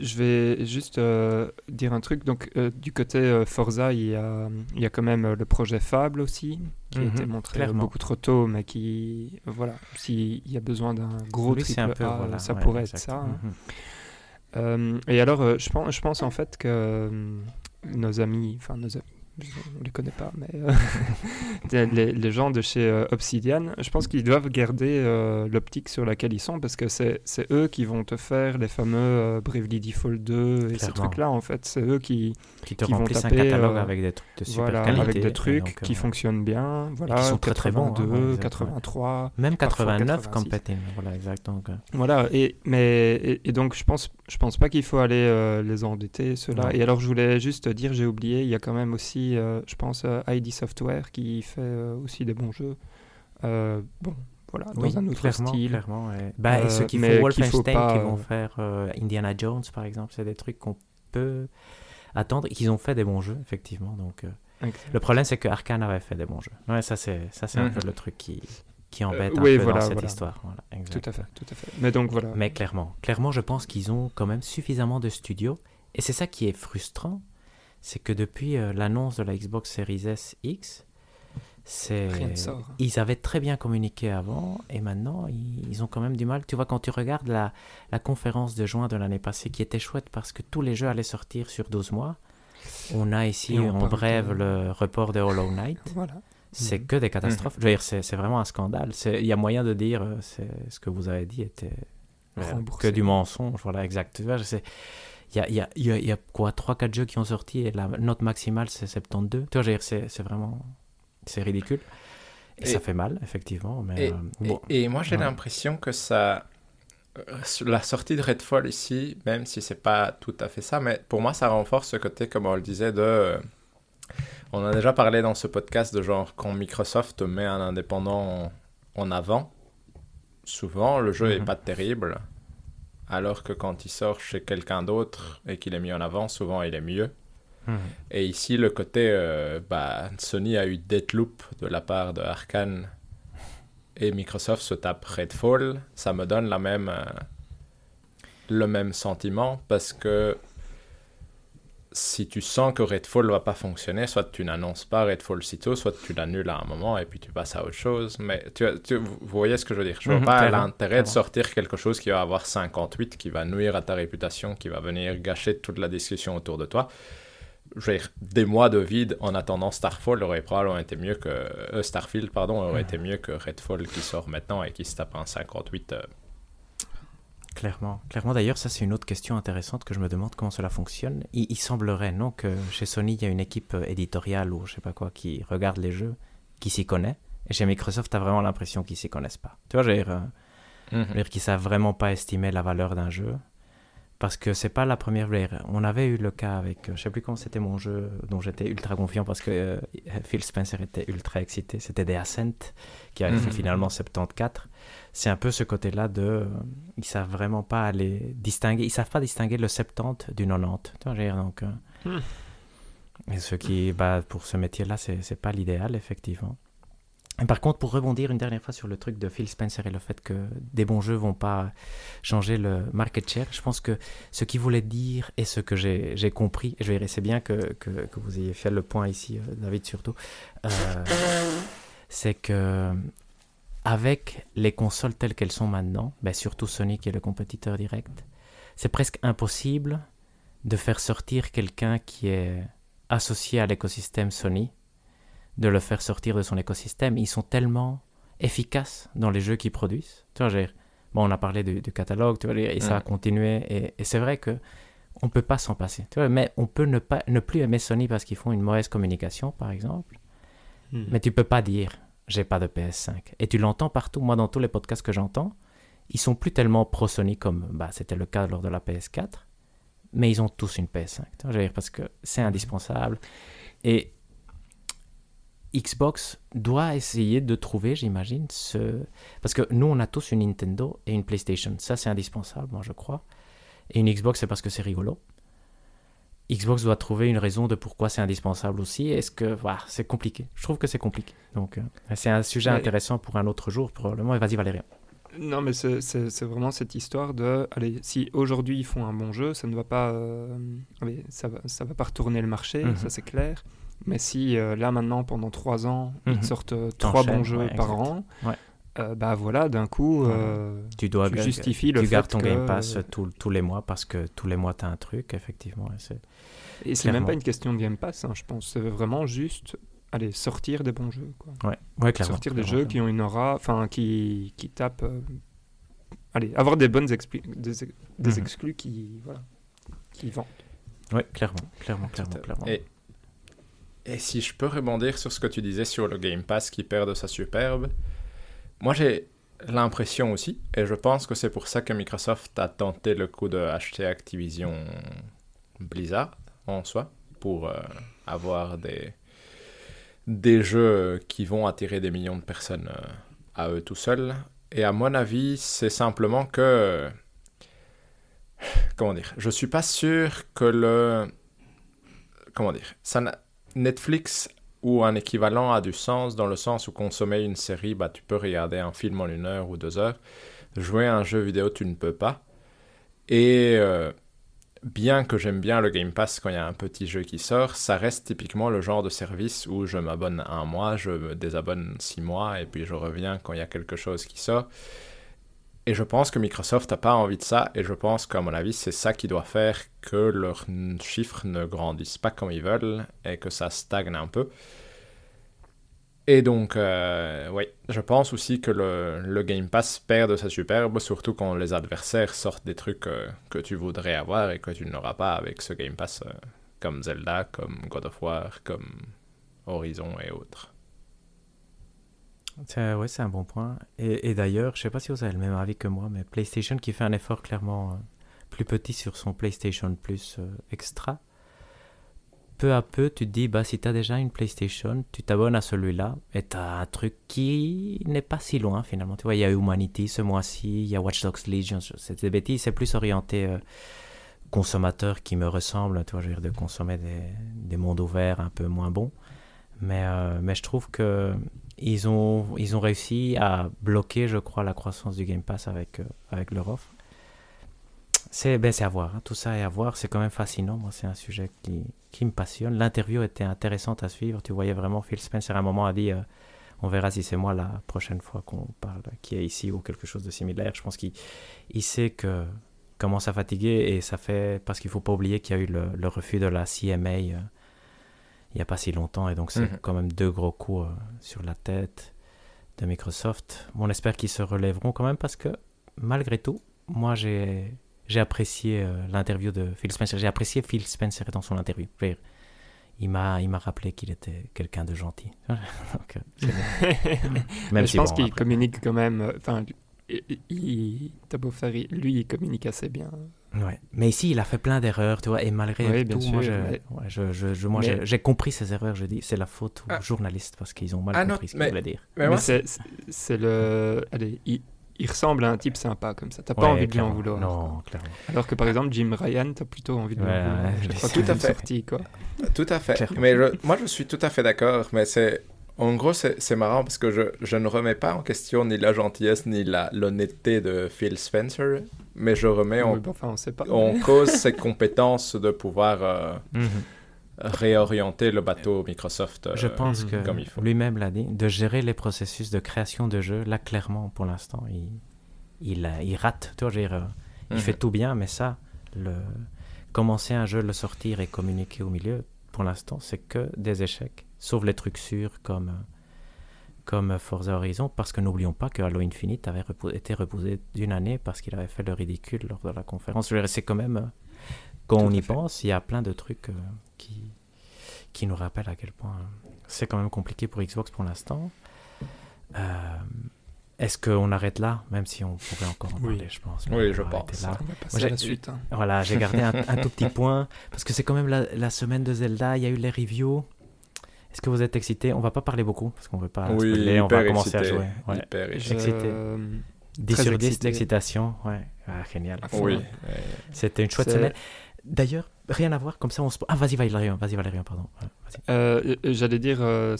je vais juste euh, dire un truc. Donc, euh, du côté euh, Forza, il y, a, il y a quand même le projet Fable aussi, qui a
Mhm,
été montré
clairement.
beaucoup trop tôt, mais qui, voilà, s'il y a besoin d'un gros
Oui, c'est un
triple
peu,
A,
voilà,
ça
ouais,
pourrait
exact.
être ça. hein.
Mhm.
Et alors, je, pense, je pense en fait que nos amis, enfin nos amis, on les connaît pas, mais euh, les, les gens de chez euh, Obsidian, je pense qu'ils doivent garder euh, l'optique sur laquelle ils sont parce que c'est eux qui vont te faire les fameux euh, Bravely Default 2 et ces trucs-là en fait. C'est eux qui,
Qui te
qui vont
remplissent un
taper,
catalogue
euh,
avec des trucs de super
voilà,
qualité.
avec des trucs
donc, euh,
qui fonctionnent bien, voilà,
sont très, très bons, hein,
82,
ouais, exact, ouais.
83.
Même
parfois
89
86.
compétent. Voilà, exact. Donc, euh,
Voilà, et, mais, et, et donc je pense, je pense pas qu'il faut aller euh, les endetter, ceux-là. Et alors je voulais juste dire, j'ai oublié, il y a quand même aussi, euh, je pense, euh, ID Software qui fait euh, aussi des bons jeux. Bon, voilà, dans
oui,
un autre
clairement,
style.
clairement. ouais. Bah, et ceux qui font Wolfenstein,
pas,
qui vont faire euh, Indiana Jones, par exemple, c'est des trucs qu'on peut attendre et qu'ils ont fait des bons jeux, effectivement. Donc, euh, le problème, c'est que Arkane avait fait des bons jeux. Ouais, ça, c'est ça, c'est un
Mhm.
peu le truc qui, qui embête un
oui,
peu
voilà,
dans cette
voilà.
histoire. Voilà.
Tout à fait, tout à fait. Mais donc voilà.
Mais clairement, clairement, je pense qu'ils ont quand même suffisamment de studios. Et c'est ça qui est frustrant, c'est que depuis euh, l'annonce de la Xbox Series S X, c'est
sort.
ils avaient très bien communiqué avant et maintenant ils, ils ont quand même du mal. Tu vois, quand tu regardes la, la conférence de juin de l'année passée qui était chouette parce que tous les jeux allaient sortir sur 12 mois, on a ici
on
en
de-
le report de Hollow Knight.
Voilà.
C'est
Mhm.
que des catastrophes. Je veux dire, c'est vraiment un scandale. Il y a moyen de dire euh, ce que vous avez dit était que du mensonge. Voilà, exact. Tu vois, je sais. Il y a, y, y quoi 3-4 jeux qui ont sorti et la note maximale c'est 72. Tu vois, c'est vraiment. C'est ridicule. Et,
Et-
ça fait mal, effectivement. Mais
Et,
euh,
et-
bon.
et moi, j'ai
ouais.
l'impression que ça. euh, La sortie de Redfall ici, même si c'est pas tout à fait ça, mais pour moi, ça renforce ce côté, comme on le disait, de. euh, On a déjà parlé dans ce podcast de genre quand Microsoft met un indépendant en, avant, souvent le jeu est
Mhm.
pas terrible, alors que quand il sort chez quelqu'un d'autre et qu'il est mis en avant, souvent il est mieux.
Mhm.
Et ici, le côté, euh, bah, Sony a eu Deathloop de la part de Arkane et Microsoft se tape Redfall, ça me donne la même, euh, le même sentiment parce que si tu sens que Redfall ne va pas fonctionner, soit tu n'annonces pas Redfall sitôt, soit tu l'annules à un moment et puis tu passes à autre chose. Mais tu, vous voyez ce que je veux dire Je vois
Mhm,
pas l'intérêt de sortir quelque chose qui va avoir 58, qui va nuire à ta réputation, qui va venir gâcher toute la discussion autour de toi. Je veux dire, des mois de vide en attendant Starfall aurait probablement été mieux que euh, Starfield, pardon, aurait été mieux que Redfall qui sort maintenant et qui se tape un 58. euh,
Clairement. Clairement, d'ailleurs, ça c'est une autre question intéressante que je me demande comment cela fonctionne. Il, il semblerait, non, que chez Sony, il y a une équipe euh, éditoriale ou je sais pas quoi qui regarde les jeux, qui s'y connaît. Et chez Microsoft, tu as vraiment l'impression qu'ils s'y connaissent pas. Tu vois, veux dire, euh, dire qu'ils savent vraiment pas estimer la valeur d'un jeu. Parce que c'est pas la première. On avait eu le cas avec. euh, Je sais plus comment c'était mon jeu dont j'étais ultra confiant parce que euh, Phil Spencer était ultra excité. C'était des Ascent qui avait fait
Mhm.
finalement 74. C'est un peu ce côté-là de. euh, Ils savent vraiment pas aller distinguer. Ils savent pas distinguer le 70 du 90. Tu vois, je veux dire, donc. euh,
Hmm.
Et ce qui, bah, pour ce métier-là, c'est c'est pas l'idéal, effectivement. Et par contre, pour rebondir une dernière fois sur le truc de Phil Spencer et le fait que des bons jeux vont pas changer le market share, je pense que ce qu'il voulait dire et ce que j'ai j'ai compris, et je vais c'est bien que, que, que vous ayez fait le point ici, euh, David surtout, euh, c'est que avec les consoles telles qu'elles sont maintenant, ben surtout Sony qui est le compétiteur direct, c'est presque impossible de faire sortir quelqu'un qui est associé à l'écosystème Sony, de le faire sortir de son écosystème. Ils sont tellement efficaces dans les jeux qu'ils produisent. Tu vois, bon, on a parlé du, du catalogue, tu vois, et ça a
Mm.
continué. Et, et c'est vrai que on peut pas s'en passer. Tu vois, mais on peut ne pas ne plus aimer Sony parce qu'ils font une mauvaise communication, par exemple.
Hmm.
Mais tu peux pas dire j'ai pas de PS5. Et tu l'entends partout. Moi, dans tous les podcasts que j'entends, ils sont plus tellement pro Sony comme bah, c'était le cas lors de la PS4, mais ils ont tous une PS5. Tu vois, je veux dire, parce que c'est indispensable. Et Xbox doit essayer de trouver, j'imagine, ce. Parce que nous, on a tous une Nintendo et une PlayStation. Ça, c'est indispensable, moi, je crois. Et une Xbox, c'est parce que c'est rigolo. Xbox doit trouver une raison de pourquoi c'est indispensable aussi. Est-ce que. Voilà, c'est compliqué. Je trouve que c'est compliqué. Donc, euh, c'est un sujet
Ouais.
intéressant pour un autre jour, probablement. Et vas-y, Valérien.
Non, mais c'est- vraiment cette histoire de, allez, si aujourd'hui ils font un bon jeu, ça ne va pas, euh, allez, ça va, ça va pas retourner le marché,
Mhm.
ça c'est clair. Mais si euh, là maintenant pendant trois ans
Mhm.
ils sortent euh, trois bons jeux
ouais,
par
exact.
an,
Ouais.
Euh, bah voilà, d'un coup,
Ouais.
euh,
Tu dois
tu
ga-
justifies le
tu
fait
gardes ton
que,
Game Pass
euh,
tous- tous les mois parce que tous les mois, tu as un truc, effectivement. et c'est-
et c'est même pas une question de Game Pass, hein, je pense. C'est vraiment juste, allez, sortir des bons jeux, quoi.
Ouais, ouais clairement.
sortir des
clairement,
jeux qui ont une aura, enfin qui, qui tapent. euh, allez, avoir des bonnes expli- des,
Mhm.
exclus qui, voilà, qui vendent.
Ouais, clairement, clairement, clairement,
Tout
clairement.
Et, et si je peux rebondir sur ce que tu disais sur le Game Pass qui perd de sa superbe, moi j'ai l'impression aussi, et je pense que c'est pour ça que Microsoft a tenté le coup de acheter Activision Blizzard en soi, pour euh, avoir des, des jeux qui vont attirer des millions de personnes euh, à eux tout seuls. Et à mon avis, c'est simplement que... Comment dire Je suis pas sûr que le comment dire, ça Netflix ou un équivalent a du sens dans le sens où consommer une série, bah, tu peux regarder un film en une heure ou deux heures. Jouer un jeu vidéo, tu ne peux pas. Et euh, bien que j'aime bien le Game Pass quand il y a un petit jeu qui sort, ça reste typiquement le genre de service où je m'abonne un mois, je me désabonne six mois et puis je reviens quand il y a quelque chose qui sort. Et je pense que Microsoft n'a pas envie de ça, et je pense qu'à mon avis, c'est ça qui doit faire que leurs chiffres ne grandissent pas comme ils veulent, et que ça stagne un peu. Et donc, euh, oui, je pense aussi que le, le Game Pass perd de sa superbe, surtout quand les adversaires sortent des trucs euh, que tu voudrais avoir et que tu n'auras pas avec ce Game Pass, euh, comme Zelda, comme God of War, comme Horizon et autres.
C'est- Ouais, c'est un bon point. Et, d'ailleurs, je sais pas si vous avez le même avis que moi, mais PlayStation qui fait un effort clairement euh, plus petit sur son PlayStation Plus euh, Extra, peu à peu, tu te dis, bah, si tu as déjà une PlayStation, tu t'abonnes à celui-là et tu as un truc qui n'est pas si loin finalement. Tu vois, il y a Humanity ce mois-ci, il y a Watch Dogs Legion, c'est des bêtises, c'est plus orienté euh, consommateur qui me ressemble, tu vois, je veux dire, de consommer des, des mondes ouverts un peu moins bons. Mais, euh, mais je trouve que ils ont, ils ont réussi à bloquer, je crois, la croissance du Game Pass avec, euh, avec leur offre. C'est ben, à voir, hein. tout ça est à voir, c'est quand même fascinant, moi c'est un sujet qui, qui me passionne. L'interview était intéressante à suivre, tu voyais vraiment Phil Spencer à un moment a dit, euh, on verra si c'est moi la prochaine fois qu'on parle, qui est ici ou quelque chose de similaire. Je pense qu'il il sait que commence à fatiguer et ça fait, parce qu'il faut pas oublier qu'il y a eu le, le, refus de la CMA euh, il n'y a pas si longtemps et donc c'est mhm. quand même deux gros coups euh, sur la tête de Microsoft. on espère qu'ils se relèveront quand même parce que malgré tout, moi j'ai apprécié euh, l'interview de Phil Spencer. J'ai apprécié Phil Spencer dans son interview. Il m'a, il m'a rappelé qu'il était quelqu'un de gentil. Donc,
même je pense qu'il communique quand même. Euh, enfin, il, lui, il communique assez bien.
Ouais. Mais ici, il a fait plein d'erreurs, tu vois, et malgré tout, moi, je, je, moi j'ai compris ces erreurs. Je dis, c'est la faute aux ah. journalistes parce qu'ils ont mal ah compris ce qu'il voulait dire.
Mais, c'est, le, allez, il ressemble à un type sympa comme ça. T'as pas envie de lui en vouloir.
Non, clairement.
Alors que par exemple, Jim Ryan, t'as plutôt envie de lui en vouloir. tout à fait. Sortie, quoi.
Tout à fait. Mais moi, je suis tout à fait d'accord. Mais c'est. En gros, c'est marrant parce que je, je, ne remets pas en question ni la gentillesse ni l'honnêteté de Phil Spencer, mais je remets en,
enfin, on sait pas.
en cause ses compétences de pouvoir euh, mhm réorienter le bateau Microsoft
Je pense euh, que lui-même l'a dit, de gérer les processus de création de jeux, là clairement pour l'instant, il, il, il, rate. Tu vois, dire, euh, il fait mhm. tout bien, mais ça, le, commencer un jeu, le sortir et communiquer au milieu, pour l'instant, c'est que des échecs, sauf les trucs sûrs comme, comme Forza Horizon, parce que n'oublions pas que Halo Infinite avait été repoussé d'une année parce qu'il avait fait le ridicule lors de la conférence. C'est quand même, euh, quand on y pense, il y a plein de trucs qui, qui nous rappelle à quel point c'est quand même compliqué pour Xbox pour l'instant. Euh, est-ce qu'on arrête là, même si on pourrait encore en parler, je pense?
Oui, je pense.
Là. On va passer à la suite. Hein.
Voilà, j'ai gardé un, tout petit point, parce que c'est quand même la, semaine de Zelda, il y a eu les reviews. Est-ce que vous êtes excité? On va pas parler beaucoup, parce qu'on veut pas
oui,
on va commencer à jouer.
Ouais. Hyper
excité. 10 sur 10 d'excitation, ouais. Ah, génial.
Oui.
C'était une chouette semaine. D'ailleurs, rien à voir, comme ça on se... Ah, vas-y Valérian, vas-y Valérian, pardon.
Euh, J'allais dire, euh,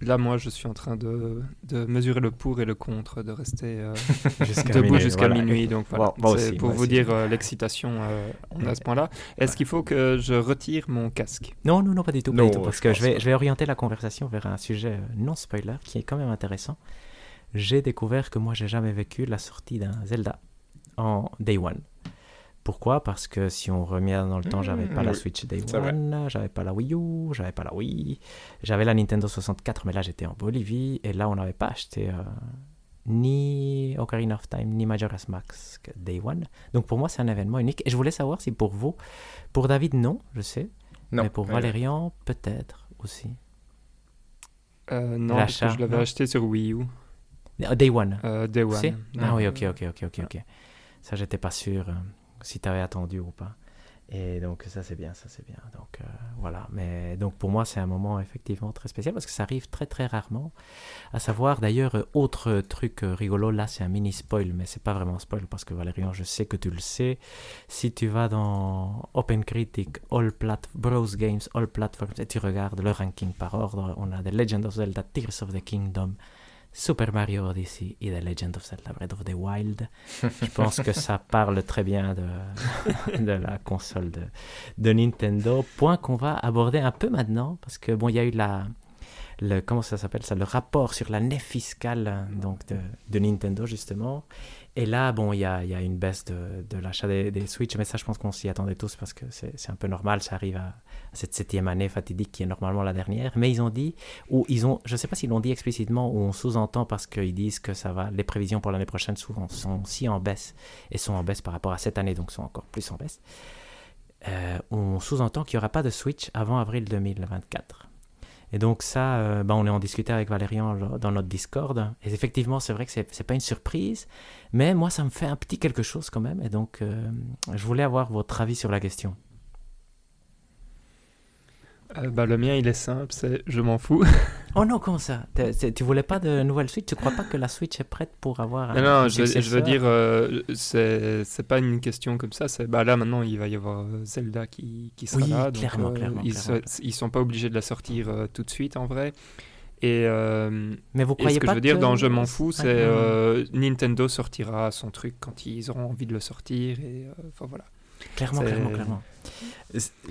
là moi je suis en train de, de, mesurer le pour et le contre, de rester euh, debout jusqu'à minuit. Donc voilà, pour vous dire euh, l'excitation, à ce point-là. Est-ce qu'il faut que je retire mon casque?
Non, non, non, pas du tout, pas du tout parce que je vais, je vais orienter la conversation vers un sujet non spoiler qui est quand même intéressant. J'ai découvert que moi j'ai jamais vécu la sortie d'un Zelda en Day One. Pourquoi? Parce que si on remet dans le temps, j'avais pas la mmh, Switch Day One, j'avais pas la Wii U, j'avais pas la Wii, j'avais la Nintendo 64, mais là j'étais en Bolivie et là on n'avait pas acheté euh, ni Ocarina of Time ni Majora's Mask Day One. Donc pour moi c'est un événement unique. Et je voulais savoir si pour vous, pour David non, je sais, mais pour Valérian peut-être aussi.
Euh, non, parce que je l'avais acheté sur Wii U.
Day One.
Euh, Day One.
Ah oui, ok, ok, ok, ok, ok. Ça j'étais pas sûr si tu avais attendu ou pas. Et donc ça c'est bien, ça c'est bien. Donc euh, voilà. Mais donc pour moi c'est un moment effectivement très spécial parce que ça arrive très très rarement. À savoir d'ailleurs autre truc euh, rigolo là c'est un mini spoil mais c'est pas vraiment spoil parce que Valérian je sais que tu le sais. Si tu vas dans Open Critic All Plat Bros Games All Platforms et tu regardes le ranking par ordre, on a The Legend of Zelda Tears of the Kingdom Super Mario Odyssey et The Legend of Zelda Breath of the Wild. Je pense que ça parle très bien de, de la console de, de Nintendo. Point qu'on va aborder un peu maintenant, parce que bon, il y a eu la, le, comment ça s'appelle ça, le rapport sur l'année fiscale donc de, de, Nintendo justement. Et là, bon, il y a, une baisse de, de l'achat des, des, Switch, mais ça, je pense qu'on s'y attendait tous parce que c'est un peu normal, ça arrive à, cette septième année fatidique qui est normalement la dernière. Mais ils ont dit, ou ils ont, je ne sais pas s'ils l'ont dit explicitement ou on sous-entend parce qu'ils disent que ça va, les prévisions pour l'année prochaine souvent sont si en baisse et sont en baisse par rapport à cette année, donc sont encore plus en baisse. Euh, on sous-entend qu'il n'y aura pas de Switch avant avril 2024. Et donc ça, euh, ben on est en discuté avec Valérian dans notre Discord. Et effectivement, c'est vrai que c'est, n'est pas une surprise, mais moi, ça me fait un petit quelque chose quand même. Et donc, euh, je voulais avoir votre avis sur la question.
Euh, bah, le mien, il est simple, c'est je m'en fous.
oh non, comment ça? Tu voulais pas de nouvelle Switch Tu crois pas que la Switch est prête pour avoir
un Non, non je, je, veux dire, euh, c'est pas une question comme ça. Bah, là, maintenant, il va y avoir euh, Zelda qui, qui sera
oui,
là.
Clairement,
donc,
clairement,
ils, ils, sont pas obligés de la sortir tout de suite, en vrai. Et, euh,
Mais vous
et
croyez
ce que
pas
je veux dire
que-
dans Je m'en fous, c'est
ouais.
euh, Nintendo sortira son truc quand ils auront envie de le sortir. Et euh, voilà.
Clairement,
C'est-
clairement, clairement.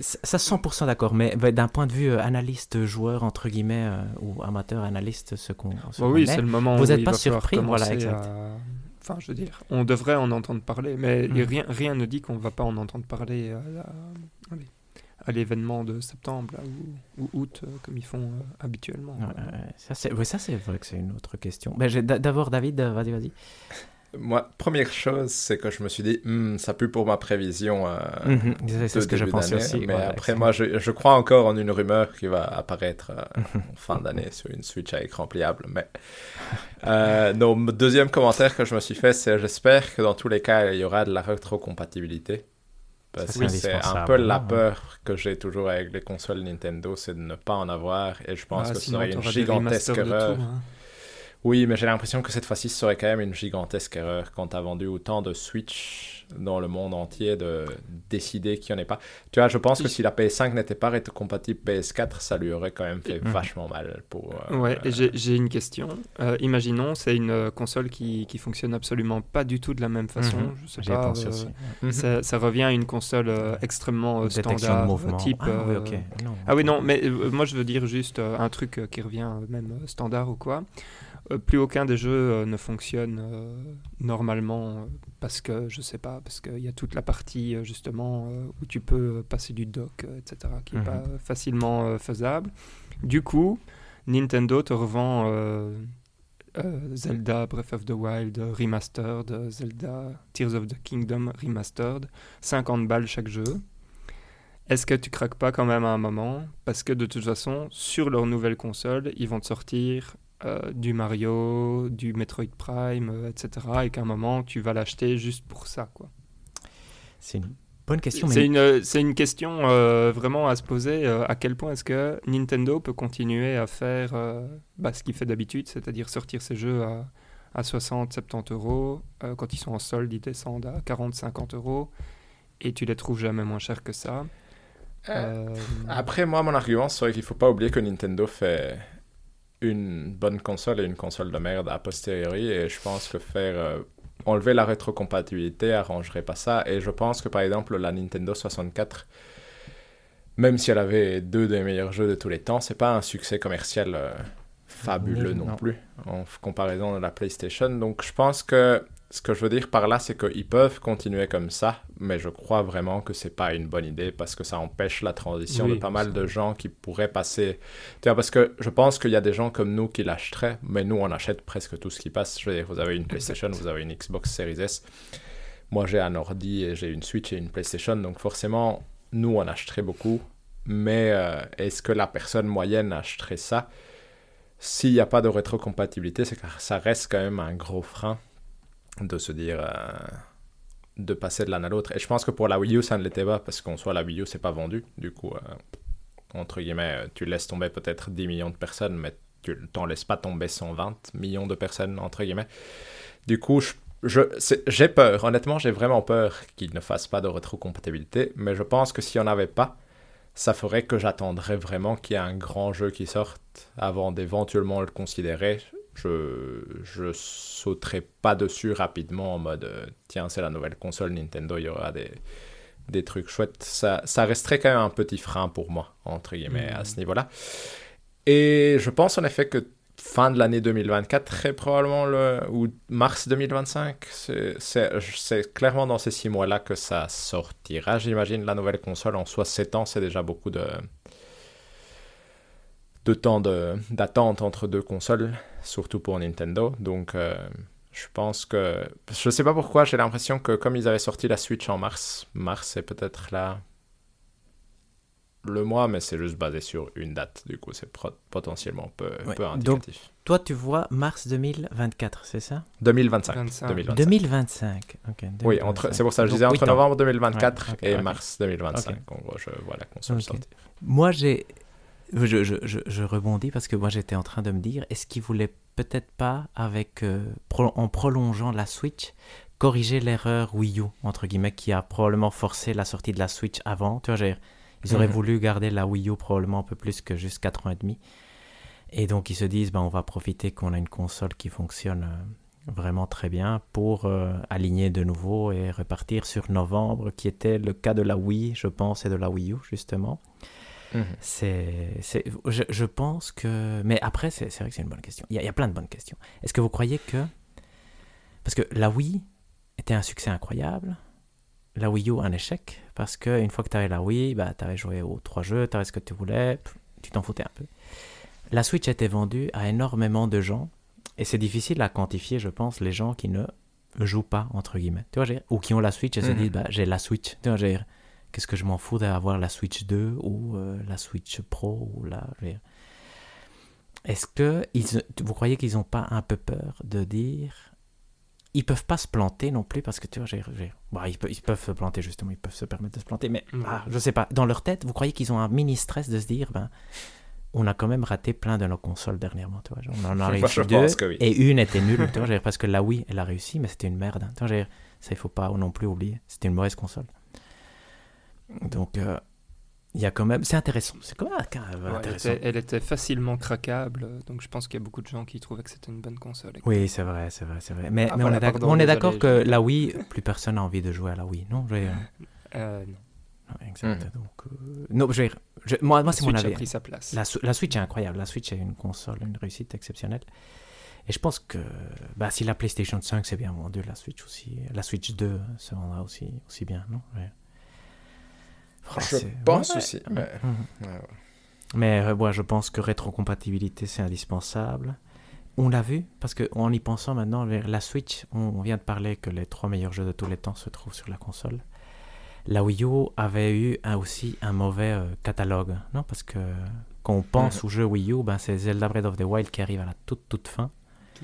Ça, 100% d'accord. Mais bah, d'un point de vue euh, analyste, joueur, entre guillemets, euh, ou amateur, analyste, ce qu'on ce
Bah oui,
est,
c'est le moment
Vous
où
êtes
il
pas surpris Voilà, exact.
à- Enfin, je veux dire, on devrait en entendre parler, mais
Mhm.
rien, rien ne dit qu'on va pas en entendre parler à l'événement de septembre là, ou, ou août, euh, comme ils font euh, habituellement.
Ouais, ça, c'est ouais, vrai que c'est une autre question. Ben, D'abord, David, euh, vas-y, vas-y.
Moi, première chose, c'est que je me suis dit, Hmm, ça pue pour ma prévision. euh,
Mhm, c'est- c'est ce que je pensais
d'année.
aussi.
Mais après, moi, je, je crois encore en une rumeur qui va apparaître euh, en fin d'année sur une Switch à écran pliable. Mais euh, non, deuxième commentaire que je me suis fait, c'est j'espère que dans tous les cas, il y aura de la rétrocompatibilité. Parce que
c'est
un peu la
hein.
peur que j'ai toujours avec les consoles Nintendo, c'est de ne pas en avoir. Et je pense
Ah,
que ce
sinon,
serait une gigantesque erreur.
tout, hein.
Oui, mais j'ai l'impression que cette fois-ci, ce serait quand même une gigantesque erreur quand tu as vendu autant de Switch dans le monde entier de décider qu'il n'y en ait pas. Tu vois, je pense que si la PS5 n'était pas rétrocompatible PS4, ça lui aurait quand même fait
Mhm.
vachement mal. Pour, euh,
Ouais, et
euh,
j'ai une question. Euh, imaginons, c'est une console qui, qui fonctionne absolument pas du tout de la même façon.
Mhm,
Je sais pas. euh,
aussi.
mhm.
ça, ça revient à une console euh, extrêmement euh, standard,
de mouvement.
type.
ah, oui. Non,
Ah oui,
ok.
non, mais euh, moi je veux dire juste euh, un truc euh, qui revient euh, même euh, standard ou quoi. Euh, plus aucun des jeux euh, ne fonctionne euh, normalement euh, parce que, je sais pas, parce qu'il y a toute la partie euh, justement euh, où tu peux euh, passer du dock, euh, etc., qui n'est
Mhm.
pas facilement euh, faisable. Du coup, Nintendo te revend Zelda Breath of the Wild Remastered, Zelda Tears of the Kingdom Remastered, 50 balles chaque jeu. Est-ce que tu craques pas quand même à un moment? Parce que de toute façon, sur leur nouvelle console, ils vont te sortir euh, du Mario, du Metroid Prime, euh, etc. Et qu'à un moment, tu vas l'acheter juste pour ça. quoi.
C'est une bonne question.
C'est
Mais...
une, c'est une question euh, vraiment à se poser. euh, à quel point est-ce que Nintendo peut continuer à faire euh, bah, ce qu'il fait d'habitude, c'est-à-dire sortir ses jeux à, à 60, 70 euros. euh, quand ils sont en solde, ils descendent à 40, 50 euros. Et tu les trouves jamais moins chers que ça.
Euh,
Euh,
Après, moi, mon argument serait qu'il faut pas oublier que Nintendo fait une bonne console et une console de merde a posteriori. Et je pense que faire euh, enlever la rétrocompatibilité arrangerait pas ça. Et je pense que par exemple, la Nintendo 64, même si elle avait deux des meilleurs jeux de tous les temps, c'est pas un succès commercial euh, fabuleux
Non.
non plus en comparaison de la PlayStation. Donc je pense que ce que je veux dire par là, c'est qu'ils peuvent continuer comme ça, mais je crois vraiment que c'est pas une bonne idée parce que ça empêche la transition
Oui,
de pas mal de gens qui pourraient passer. Tu vois, parce que je pense qu'il y a des gens comme nous qui l'achèteraient, mais nous on achète presque tout ce qui passe. Je veux dire, vous avez une PlayStation, vous avez une Xbox Series S. Moi j'ai un ordi et j'ai une Switch et une PlayStation, donc forcément nous on achèterait beaucoup. Mais euh, est-ce que la personne moyenne achèterait ça? S'il n'y a pas de rétrocompatibilité, c'est que ça reste quand même un gros frein de se dire euh, de passer de l'un à l'autre. Et je pense que pour la Wii U, ça ne l'était pas parce qu'en soi, la Wii U, c'est pas vendu. Du coup, euh, entre guillemets, euh, tu laisses tomber peut-être 10 millions de personnes, mais tu t'en laisses pas tomber 120 millions de personnes, entre guillemets. Du coup, je, j'ai peur. Honnêtement, j'ai vraiment peur qu'ils ne fassent pas de rétrocompatibilité. Mais je pense que s'il n'y en avait pas, ça ferait que j'attendrais vraiment qu'il y ait un grand jeu qui sorte avant d'éventuellement le considérer. Je, je sauterai pas dessus rapidement en mode euh, tiens, c'est la nouvelle console Nintendo, il y aura des, des trucs chouettes. Ça, ça resterait quand même un petit frein pour moi, entre guillemets, à ce niveau-là. Et je pense en effet que fin de l'année 2024, très probablement, le, ou mars 2025, c'est- c'est c'est clairement dans ces six mois-là que ça sortira. J'imagine la nouvelle console en soi, 7 ans, c'est déjà beaucoup de, de temps de- d'attente entre deux consoles, surtout pour Nintendo. Donc, euh, je pense que. Je sais pas pourquoi, j'ai l'impression que comme ils avaient sorti la Switch en mars, mars c'est peut-être là le mois, mais c'est juste basé sur une date. Du coup, c'est potentiellement peu,
Ouais.
peu
Donc,
indicatif.
Toi, tu vois mars 2024, c'est ça?
2025.
25.
2025.
2025. ok,
Oui,
2025.
entre, c'est pour ça que je
Donc,
disais entre novembre 2024
Ouais, ok,
et mars 2025. En gros, je vois la console sortir.
Moi, j'ai. Je, je, je, je rebondis parce que moi, j'étais en train de me dire est-ce qu'ils voulaient peut-être pas, avec, euh, pro- en prolongeant la Switch, corriger l'erreur Wii U, entre guillemets, qui a probablement forcé la sortie de la Switch avant Tu vois, dire, ils auraient
Mhm.
voulu garder la Wii U probablement un peu plus que juste 4 ans et demi. Et donc ils se disent, ben, on va profiter qu'on a une console qui fonctionne euh, vraiment très bien pour euh, aligner de nouveau et repartir sur novembre, qui était le cas de la Wii, je pense, et de la Wii U, justement.
Mhm.
C'est, c'est- je, je pense que... Mais après, c'est, c'est vrai que c'est une bonne question. Il y, a, il y a plein de bonnes questions. Est-ce que vous croyez que... Parce que la Wii était un succès incroyable, la Wii U un échec, parce que une fois que tu avais la Wii, bah, tu avais joué aux trois jeux, tu avais ce que tu voulais, tu t'en foutais un peu. La Switch a été vendue à énormément de gens, et c'est difficile à quantifier, je pense, les gens qui ne jouent pas, entre guillemets. Tu vois, j'ai- ou qui ont la Switch et se
Mhm.
disent, bah, j'ai la Switch. Tu vois, j'ai- qu'est-ce que je m'en fous d'avoir la Switch 2 ou euh, la Switch Pro ou la... Est-ce que ils, vous croyez qu'ils n'ont pas un peu peur de dire ils peuvent pas se planter non plus parce que tu vois j'ai, j'ai- bah, ils, peuvent, ils peuvent se planter justement ils peuvent se permettre de se planter mais
Ouais.
ah, je sais pas dans leur tête vous croyez qu'ils ont un mini stress de se dire ben on a quand même raté plein de nos consoles dernièrement tu vois on en a réussi deux
oui.
et une était nulle tu vois parce que la Wii elle a réussi mais c'était une merde hein. Tu vois, ça il faut pas non plus oublier c'était une mauvaise console donc euh, il y a quand même c'est intéressant c'est quand même euh,
Ouais, elle,
intéressant
était, elle était facilement craquable, donc je pense qu'il y a beaucoup de gens qui trouvaient que c'était une bonne console.
Oui, c'est vrai, c'est vrai, c'est vrai. Mais,
Ah,
mais
voilà,
on est d'ac-
pardon,
on est
désolé,
d'accord que la Wii, plus personne n'a envie de jouer à la Wii, non?
Euh, non.
exact.
Mhm.
Donc, euh, non, je veux dire, je- moi, moi
La
c'est mon
Switch a
avis.
pris sa place.
La Switch est incroyable. La Switch est une console, une réussite exceptionnelle. Et je pense que bah, si la PlayStation 5 s'est bien vendue, la Switch aussi, la Switch 2 se vendra aussi, aussi bien, non? Ouais. Oh,
Je
c'est-
pense
ouais,
aussi.
ouais.
ouais.
Mhm.
Ouais, ouais.
Mais euh, ouais, je pense que rétrocompatibilité, c'est indispensable. On l'a vu, parce qu'en y pensant maintenant, vers la Switch, on, on vient de parler que les trois meilleurs jeux de tous les temps se trouvent sur la console. La Wii U avait eu un- aussi un mauvais euh, catalogue, non? Parce que quand on pense aux jeux Wii U, ben, c'est Zelda Breath of the Wild qui arrive à la toute toute fin,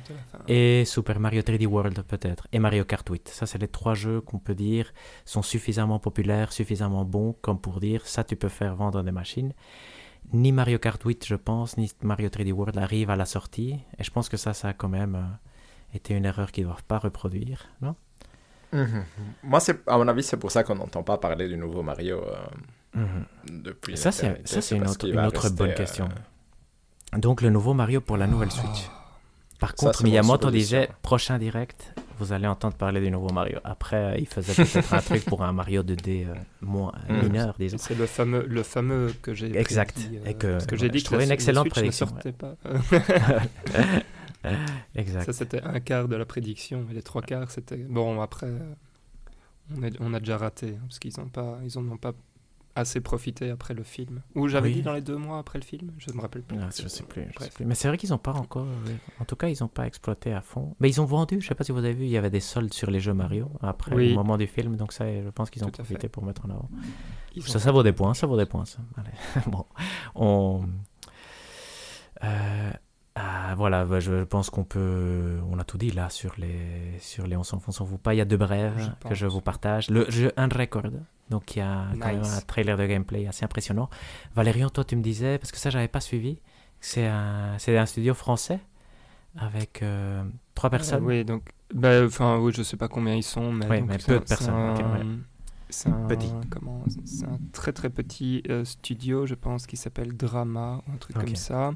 Tout à la fin.
et Super Mario 3D World peut-être, et Mario Kart 8. Ça, c'est les trois jeux qu'on peut dire sont suffisamment populaires, suffisamment bons, comme pour dire ça, tu peux faire vendre des machines. Ni Mario Kart 8, je pense, ni Mario 3D World arrivent à la sortie, et je pense que ça, ça a quand même euh, été une erreur qu'ils ne doivent pas reproduire, non?
Mhm. Moi, c'est, à mon avis, c'est pour ça qu'on n'entend pas parler du nouveau Mario euh,
Mhm.
depuis.
Ça, c'est
l'éternité.
ça, c'est une autre, une autre
rester,
bonne
euh,
question. Donc, le nouveau Mario pour la nouvelle Switch. Par
Ça,
contre, Miyamoto disait prochain direct, vous allez entendre parler du nouveau Mario. Après, euh, il faisait peut-être un truc pour un Mario 2D euh, moins
Mm.
mineur, disons.
C'est le fameux, le fameux que j'ai
Exact.
prédit,
Et que-
j'ai dit
je
que
trouvais une excellente
ne
prédiction,
sortait pas.
exact.
Ça, c'était un quart de la prédiction, et les trois quarts, c'était... Bon, après, euh, on, est- on a déjà raté, hein, parce qu'ils n'ont pas, ils en ont pas assez profité après le film. Ou j'avais
Oui.
dit dans les deux mois après le film, je ne me rappelle plus.
Ah, je sais plus, je sais plus. Mais c'est vrai qu'ils n'ont pas encore. euh, En tout cas, ils n'ont pas exploité à fond. Mais ils ont vendu. Je sais pas si vous avez vu, il y avait des soldes sur les jeux Mario après
Oui.
le moment du film. Donc ça, je pense qu'ils ont profité
fait.
pour mettre en avant.
Ils
Ça,
ont-
ça vaut des points. Ça vaut des points. Ça. Allez. bon, on. Euh, ah, voilà, bah, je pense qu'on peut. On a tout dit là sur les sur les On s'enfonce, on vous pas. Il y a deux brèves
Je
que je vous partage. Le jeu Unrecord. Donc il y a quand même un trailer de gameplay assez impressionnant. Valérian, toi tu me disais, parce que ça j'avais pas suivi, c'est un, c'est un studio français avec euh, trois personnes.
oui, donc, bah, enfin, oui, je sais pas combien ils sont, mais,
Oui,
donc,
mais
c'est
peu de personnes,
un,
ouais.
c'est un-
Petit.
comment, c'est un très très petit euh, studio, je pense, qui s'appelle Drama ou un truc comme ça.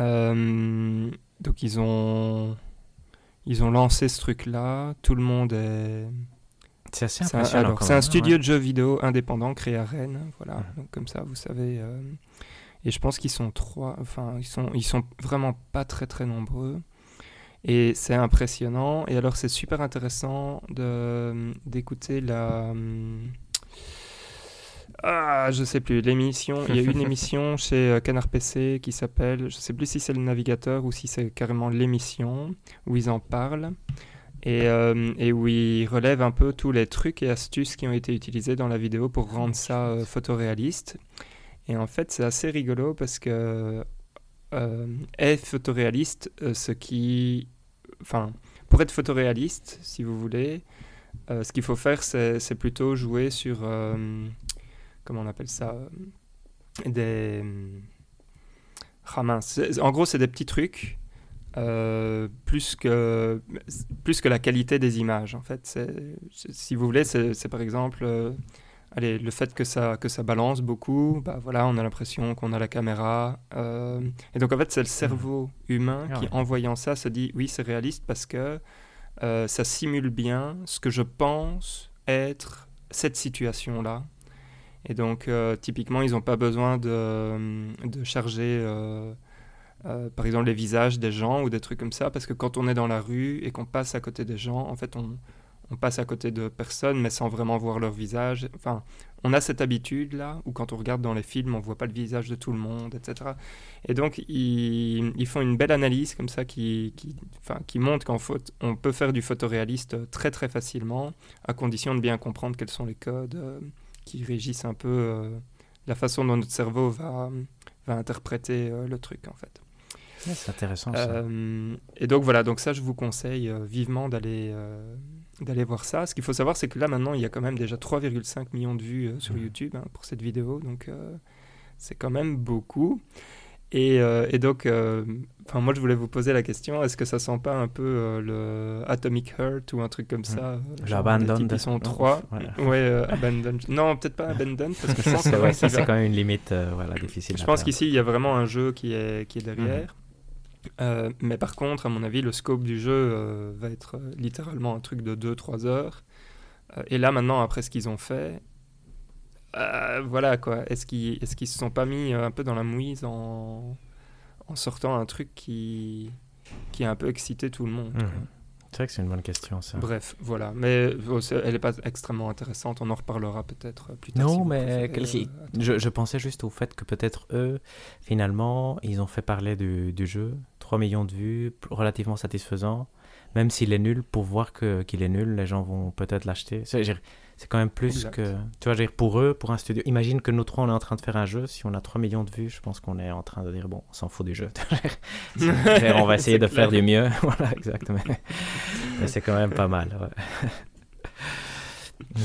Euh, donc ils ont ils ont lancé ce truc-là. Tout le monde est
C'est assez
c'est un,
impressionnant.
c'est studio
ouais.
de jeux vidéo indépendant créé à Rennes, voilà. Donc comme ça, vous savez. euh, et je pense qu'ils sont trois. Enfin, ils sont ils sont vraiment pas très très nombreux. Et c'est impressionnant. Et alors, c'est super intéressant de d'écouter la. hum, Ah, je sais plus, l'émission. Il y a une émission chez euh, Canard PC qui s'appelle, je sais plus si c'est le navigateur ou si c'est carrément l'émission où ils en parlent et, euh, où ils relèvent un peu tous les trucs et astuces qui ont été utilisés dans la vidéo pour rendre ça euh, photoréaliste. Et en fait, c'est assez rigolo parce que euh, est photoréaliste euh, ce qui. Enfin, pour être photoréaliste, si vous voulez, ce qu'il faut faire, c'est plutôt jouer sur. comment on appelle ça Des. Ah mince. En gros, c'est des petits trucs. Euh, plus que plus que la qualité des images en fait si vous voulez c'est par exemple euh, allez, le fait que ça, que ça balance beaucoup, bah voilà, on a l'impression qu'on a la caméra. euh, et donc en fait, c'est le cerveau humain
Ah
qui, en voyant ça, se dit oui, c'est réaliste parce que ça simule bien ce que je pense être cette situation-là. Et donc, typiquement, ils n'ont pas besoin de, de charger, euh, par exemple, les visages des gens ou des trucs comme ça, parce que quand on est dans la rue et qu'on passe à côté des gens, en fait, on, passe à côté de personnes, mais sans vraiment voir leur visage. Enfin, on a cette habitude-là, où quand on regarde dans les films, on voit pas le visage de tout le monde, etc. Et donc, ils, font une belle analyse comme ça qui, qui, enfin, qui montre qu'en faute, on peut faire du photoréaliste très très facilement, à condition de bien comprendre quels sont les codes euh, qui régissent un peu euh, la façon dont notre cerveau va, va interpréter le truc, en fait.
Ouais, c'est intéressant ça.
Euh, et donc voilà, donc ça je vous conseille euh, vivement d'aller euh, d'aller voir ça. Ce qu'il faut savoir, c'est que là maintenant il y a quand même déjà 3,5 millions de vues euh, sur
Mhm.
YouTube hein, pour cette vidéo, donc euh, c'est quand même beaucoup. Et, euh, et donc, enfin moi je voulais vous poser la question, est-ce que ça sent pas un peu le Atomic Heart ou un truc comme ça
Abandoned.
types, Ils sont trois.
voilà.
Ouais, Abandoned. Non, peut-être pas Abandoned parce que je pense
c'est
que
ouais, ça, c'est quand même une limite voilà, difficile.
je pense qu'ici, il y a vraiment un jeu qui est, qui est derrière. Euh, mais par contre, à mon avis, le scope du jeu euh, va être euh, littéralement un truc de 2-3 heures. Euh, et là, maintenant, après ce qu'ils ont fait, euh, voilà quoi. Est-ce qu'ils est qu'ils se sont pas mis un peu dans la mouise en, en sortant un truc qui, qui a un peu excité tout le monde.
Mhm. C'est vrai que c'est une bonne question ça.
Bref, voilà. Mais euh, c'est- elle n'est pas extrêmement intéressante. On en reparlera peut-être plus tard.
Non, mais
préférez, euh,
je, je pensais juste au fait que peut-être eux, finalement, ils ont fait parler du, du jeu, 3 millions de vues, relativement satisfaisant. Même s'il est nul, pour voir que- qu'il est nul, les gens vont peut-être l'acheter. C'est quand même plus
Exact.
que. Tu vois, je veux dire, pour eux, pour un studio. Imagine que nous trois, on est en train de faire un jeu. Si on a 3 millions de vues, je pense qu'on est en train de dire bon, on s'en fout du jeu. On va essayer de faire du mieux. voilà, exactement. Mais c'est quand même pas mal. ouais.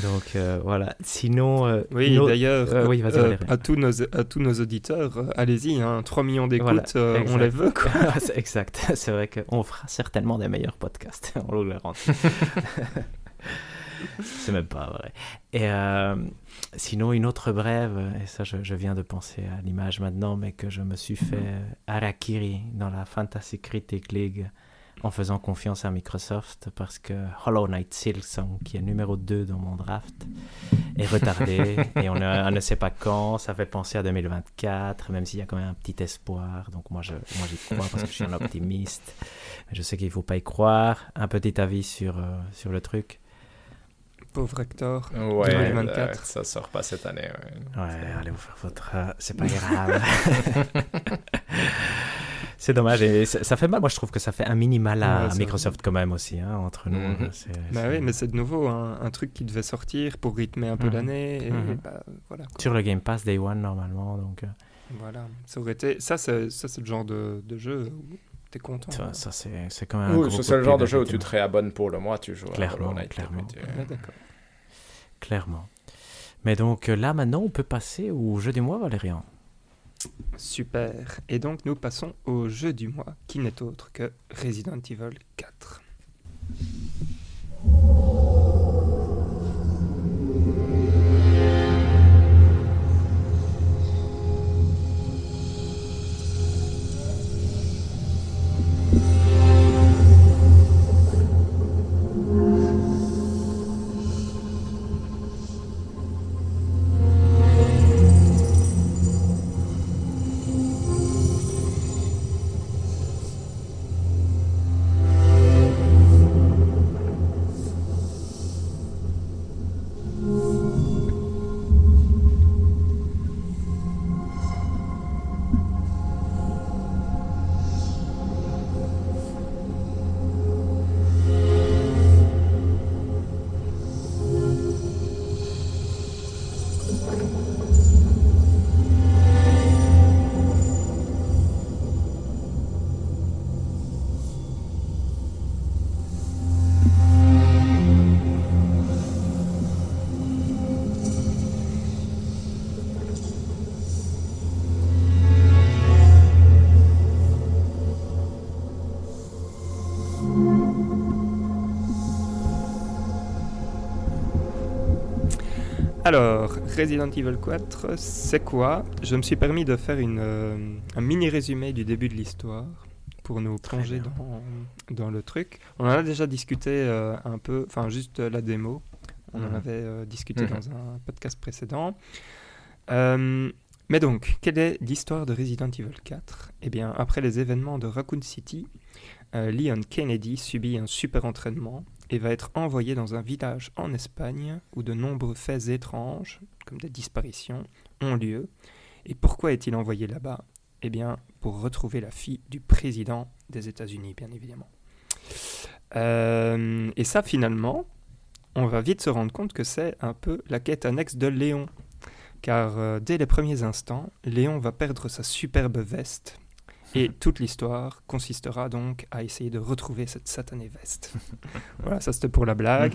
Donc euh, voilà. Sinon. euh,
Oui, d'ailleurs,
Euh, oui,
à, tous nos, à tous nos auditeurs, allez-y, hein, 3 millions d'écoutes,
Voilà,
on les veut. Quoi.
Exact. C'est vrai qu'on fera certainement des meilleurs podcasts. On le garantit. C'est même pas vrai. Et sinon, une autre brève, et ça, je, je viens de penser à l'image maintenant, mais que je me suis fait harakiri dans la Fantasy Critic League en faisant confiance à Microsoft parce que Hollow Knight Silksong, qui est numéro 2 dans mon draft, est retardé et on, ne- on ne sait pas quand. Ça fait penser à 2024, même s'il y a quand même un petit espoir. Donc moi, je, moi j'y crois parce que je suis un optimiste. Mais je sais qu'il ne faut pas y croire. Un petit avis sur, euh, sur le truc.
Pauvre Hector.
Ouais,
2024.
euh, ça sort pas cette année. ouais.
Ouais, allez vous faire votre... euh, c'est pas grave. C'est dommage. Et ça fait mal. Moi, je trouve que ça fait un mini mal à
Ouais,
Microsoft quand même aussi, hein, entre nous.
Bah
c'est-
oui, mais c'est de nouveau un, un truc qui devait sortir pour rythmer un peu
Mhm.
l'année.
Mhm.
bah, voilà.
Sur le Game Pass Day One, normalement. Donc, euh,
voilà. Ça, aurait été... ça, c'est ça, c'est le genre de, de jeu où t'es content.
ça,
quoi.
ça, c'est c'est quand même un
Oui, c'est le genre de jeu où tu te réabonnes pour le mois, tu joues à
Clairement,
Knight,
clairement.
tu-
d'accord.
Clairement. Mais donc euh, là, maintenant, on peut passer au jeu du mois, Valérian.
Super. Et donc, nous passons au jeu du mois, qui n'est autre que Resident Evil 4. Alors, Resident Evil 4, c'est quoi? Je me suis permis de faire une, euh, un mini résumé du début de l'histoire pour nous plonger dans, dans, le truc. On en a déjà discuté euh, un peu, enfin juste la démo. On en mhm. avait euh, discuté mhm. dans un podcast précédent. mais donc, quelle est l'histoire de Resident Evil 4 Eh bien, après les événements de Raccoon City, Leon Kennedy subit un super entraînement et va être envoyé dans un village en Espagne où de nombreux faits étranges, comme des disparitions, ont lieu. Et pourquoi est-il envoyé là-bas? Eh bien, pour retrouver la fille du président des États-Unis, bien évidemment. Euh, et ça, finalement, on va vite se rendre compte que c'est un peu la quête annexe de Léon. Car euh, dès les premiers instants, Léon va perdre sa superbe veste et toute l'histoire consistera donc à essayer de retrouver cette satanée veste. voilà, ça c'était pour la blague.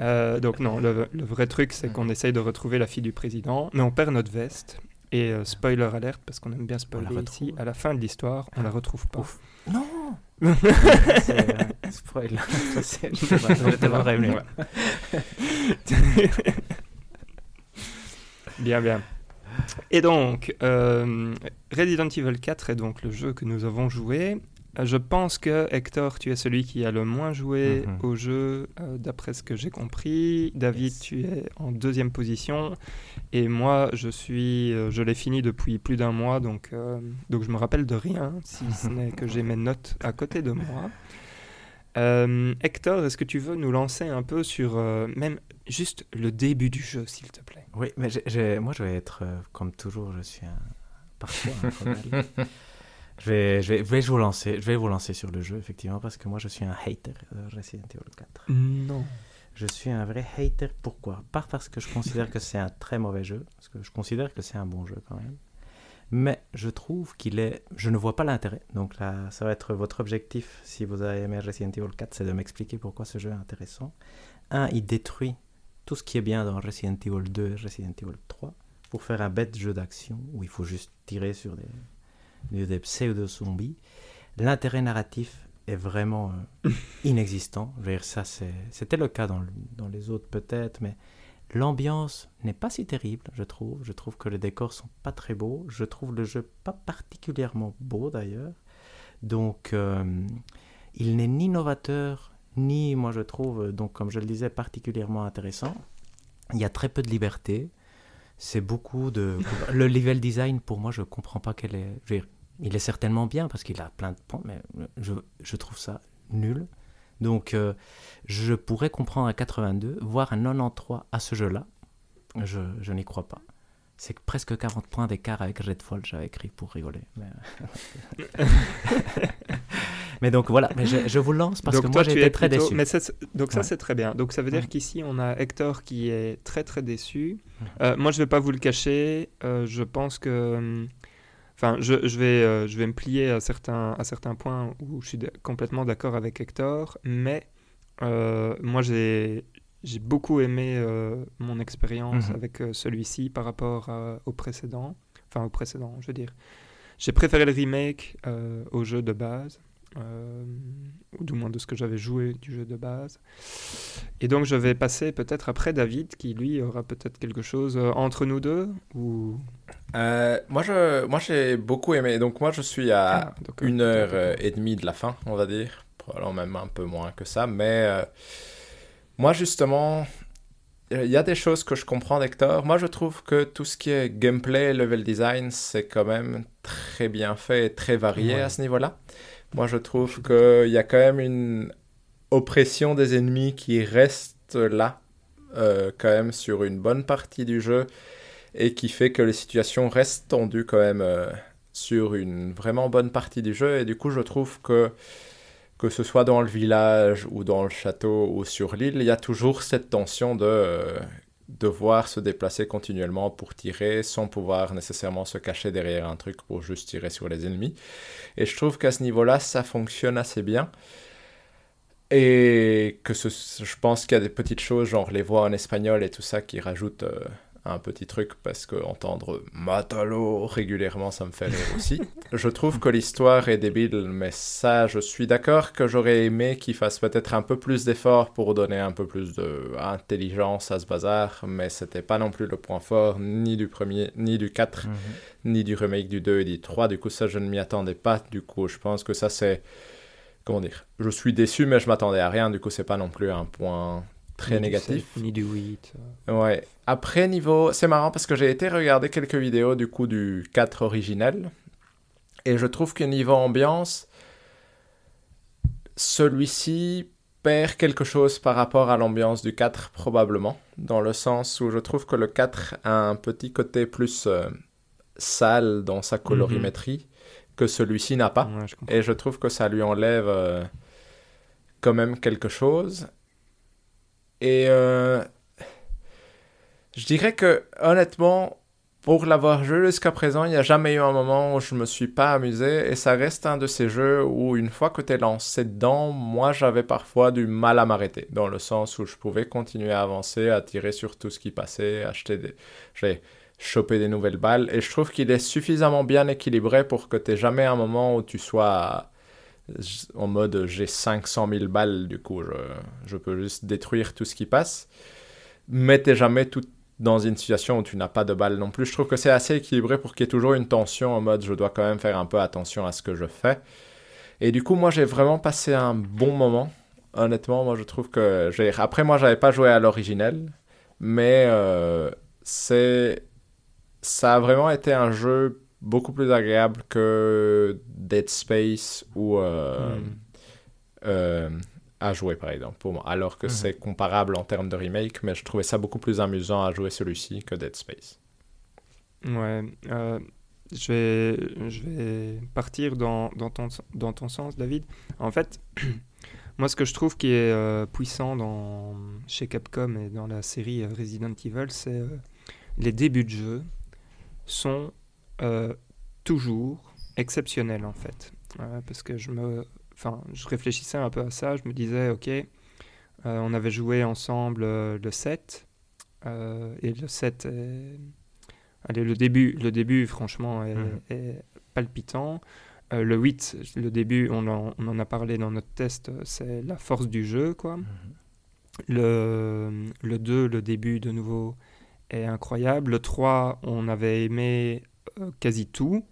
Euh, donc non, le, vrai truc c'est qu'on essaye de retrouver la fille du président, mais on perd notre veste. Et euh, spoiler alerte, parce qu'on aime bien spoiler ici, à la fin de l'histoire, on la retrouve pas.
Non c'est, euh, Spoiler.
bien, bien. Et donc, euh, Resident Evil 4 est donc le jeu que nous avons joué. Euh, je pense que Hector, tu es celui qui a le moins joué mhm. au jeu, euh, d'après ce que j'ai compris. David, tu es en deuxième position. Et moi, je suis, je l'ai fini depuis plus d'un mois, donc, donc je me rappelle de rien, si ce n'est que j'ai mes notes à côté de moi. Hector, est-ce que tu veux nous lancer un peu sur même juste le début du jeu, s'il te plaît?
Oui, mais moi, je vais être, euh, comme toujours, je suis un... Parfois, je, vais, je, vais, je, vais, vous lancer, je vais vous lancer sur le jeu, effectivement, parce que moi, je suis un hater de Resident Evil 4.
Non.
Je suis un vrai hater. Pourquoi? Pas parce que je considère que c'est un très mauvais jeu, parce que je considère que c'est un bon jeu quand même. Mais je trouve qu'il est. Je ne vois pas l'intérêt. Donc là, ça va être votre objectif, si vous avez aimé Resident Evil 4, c'est de m'expliquer pourquoi ce jeu est intéressant. Un, il détruit tout ce qui est bien dans Resident Evil 2 et Resident Evil 3 pour faire un bête jeu d'action où il faut juste tirer sur des, des pseudo-zombies. L'intérêt narratif est vraiment euh, inexistant. Je veux dire, ça, c'était le cas dans, dans les autres peut-être, mais l'ambiance n'est pas si terrible, je trouve. Je trouve que les décors sont pas très beaux. Je trouve le jeu pas particulièrement beau d'ailleurs. Donc, euh, il n'est ni novateur ni, moi je trouve, donc comme je le disais, particulièrement intéressant. Il y a très peu de liberté. C'est beaucoup de... le level design, pour moi, je ne comprends pas quel est... il est certainement bien parce qu'il a plein de points, mais je, je trouve ça nul. Donc, euh, je pourrais comprendre un 82, voire un 93 à ce jeu-là. Je, je n'y crois pas. C'est presque 40 points d'écart avec Redfall, j'avais écrit pour rigoler. Mais... Mais donc voilà, mais je, vous lance parce que moi j'étais très déçu.
Mais donc ça c'est très bien. Donc ça veut dire qu'ici on a Hector qui est très très déçu. Euh, moi je vais pas vous le cacher. Euh, je pense que, enfin je, je, vais euh, je vais me plier à certains à certains points où je suis complètement d'accord avec Hector, mais moi j'ai j'ai beaucoup aimé mon expérience mhm. avec celui-ci par rapport au précédent. Enfin au précédent, je veux dire. J'ai préféré le remake au jeu de base. Euh, ou du moins de ce que j'avais joué du jeu de base. Et donc je vais passer peut-être après David, qui lui aura peut-être quelque chose euh, entre nous deux ou...
Euh, moi, je, moi j'ai beaucoup aimé. Donc moi je suis à ah, une heure et demie de la fin, on va dire. Probablement même un peu moins que ça. Mais moi justement, il y a des choses que je comprends d'Hector. Moi je trouve que tout ce qui est gameplay, level design, c'est quand même très bien fait et très varié à ce niveau-là. Moi, je trouve qu'il y a quand même une oppression des ennemis qui reste là, euh, quand même, sur une bonne partie du jeu, et qui fait que les situations restent tendues quand même euh, sur une vraiment bonne partie du jeu. Et du coup, je trouve que que ce soit dans le village ou dans le château ou sur l'île, il y a toujours cette tension de euh, devoir se déplacer continuellement pour tirer sans pouvoir nécessairement se cacher derrière un truc pour juste tirer sur les ennemis. Et je trouve qu'à ce niveau-là, ça fonctionne assez bien. Et que je pense qu'il y a des petites choses, genre les voix en espagnol et tout ça, qui rajoutent euh, un petit truc parce que entendre Matalo régulièrement, ça me fait rire aussi. je trouve que l'histoire est débile, mais ça, je suis d'accord que j'aurais aimé qu'il fasse peut-être un peu plus d'efforts pour donner un peu plus d'intelligence à ce bazar, mais c'était pas non plus le point fort ni du premier, ni du 4, mhm. ni du remake du 2 et du 3. Du coup, ça, je ne m'y attendais pas. Du coup, je pense que ça, c'est. Comment dire Je suis déçu, mais je m'attendais à rien. Du coup, c'est pas non plus un point très négatif.
ni du 8.
Ouais. Après, niveau. C'est marrant parce que j'ai été regarder quelques vidéos du coup du 4 originel. Et je trouve que niveau ambiance, celui-ci perd quelque chose par rapport à l'ambiance du 4 probablement. Dans le sens où je trouve que le 4 a un petit côté plus euh, sale dans sa colorimétrie que celui-ci n'a pas. et je trouve que ça lui enlève euh, quand même quelque chose. Et euh, je dirais que, honnêtement, pour l'avoir joué jusqu'à présent, il n'y a jamais eu un moment où je ne me suis pas amusé. Et ça reste un de ces jeux où, une fois que tu es lancé dedans, moi, j'avais parfois du mal à m'arrêter. Dans le sens où je pouvais continuer à avancer, à tirer sur tout ce qui passait, acheter des. J'ai chopé des nouvelles balles. Et je trouve qu'il est suffisamment bien équilibré pour que tu jamais un moment où tu sois en mode j'ai 500 000 balles, du coup, je, je, peux juste détruire tout ce qui passe. Mais t'es jamais tout dans une situation où tu n'as pas de balles non plus. Je trouve que c'est assez équilibré pour qu'il y ait toujours une tension en mode je dois quand même faire un peu attention à ce que je fais. Et du coup, moi, j'ai vraiment passé un bon moment. Honnêtement, moi, je trouve que j'ai. Après, moi, j'avais pas joué à l'originel, mais euh, c'est. Ça a vraiment été un jeu beaucoup plus agréable que Dead Space ou euh, hmm. euh, à jouer par exemple pour moi. Alors que hmm. c'est comparable en termes de remake, mais je trouvais ça beaucoup plus amusant à jouer celui-ci que Dead Space.
Ouais, euh, je, vais, je vais partir dans, dans, ton, dans ton sens, David. En fait, moi ce que je trouve qui est puissant dans, chez Capcom et dans la série Resident Evil, c'est les débuts de jeu sont euh, toujours exceptionnel en fait. Euh, parce que je me. Enfin, je réfléchissais un peu à ça, je me disais, ok, euh, on avait joué ensemble le 7, et le 7 est... Allez, le début, le début franchement, est, mhm. palpitant. le 8, le début, on en, on en, a parlé dans notre test, c'est la force du jeu, quoi. Mhm. Le, le 2, le début, de nouveau, est incroyable. Le 3, on avait aimé quasi tout,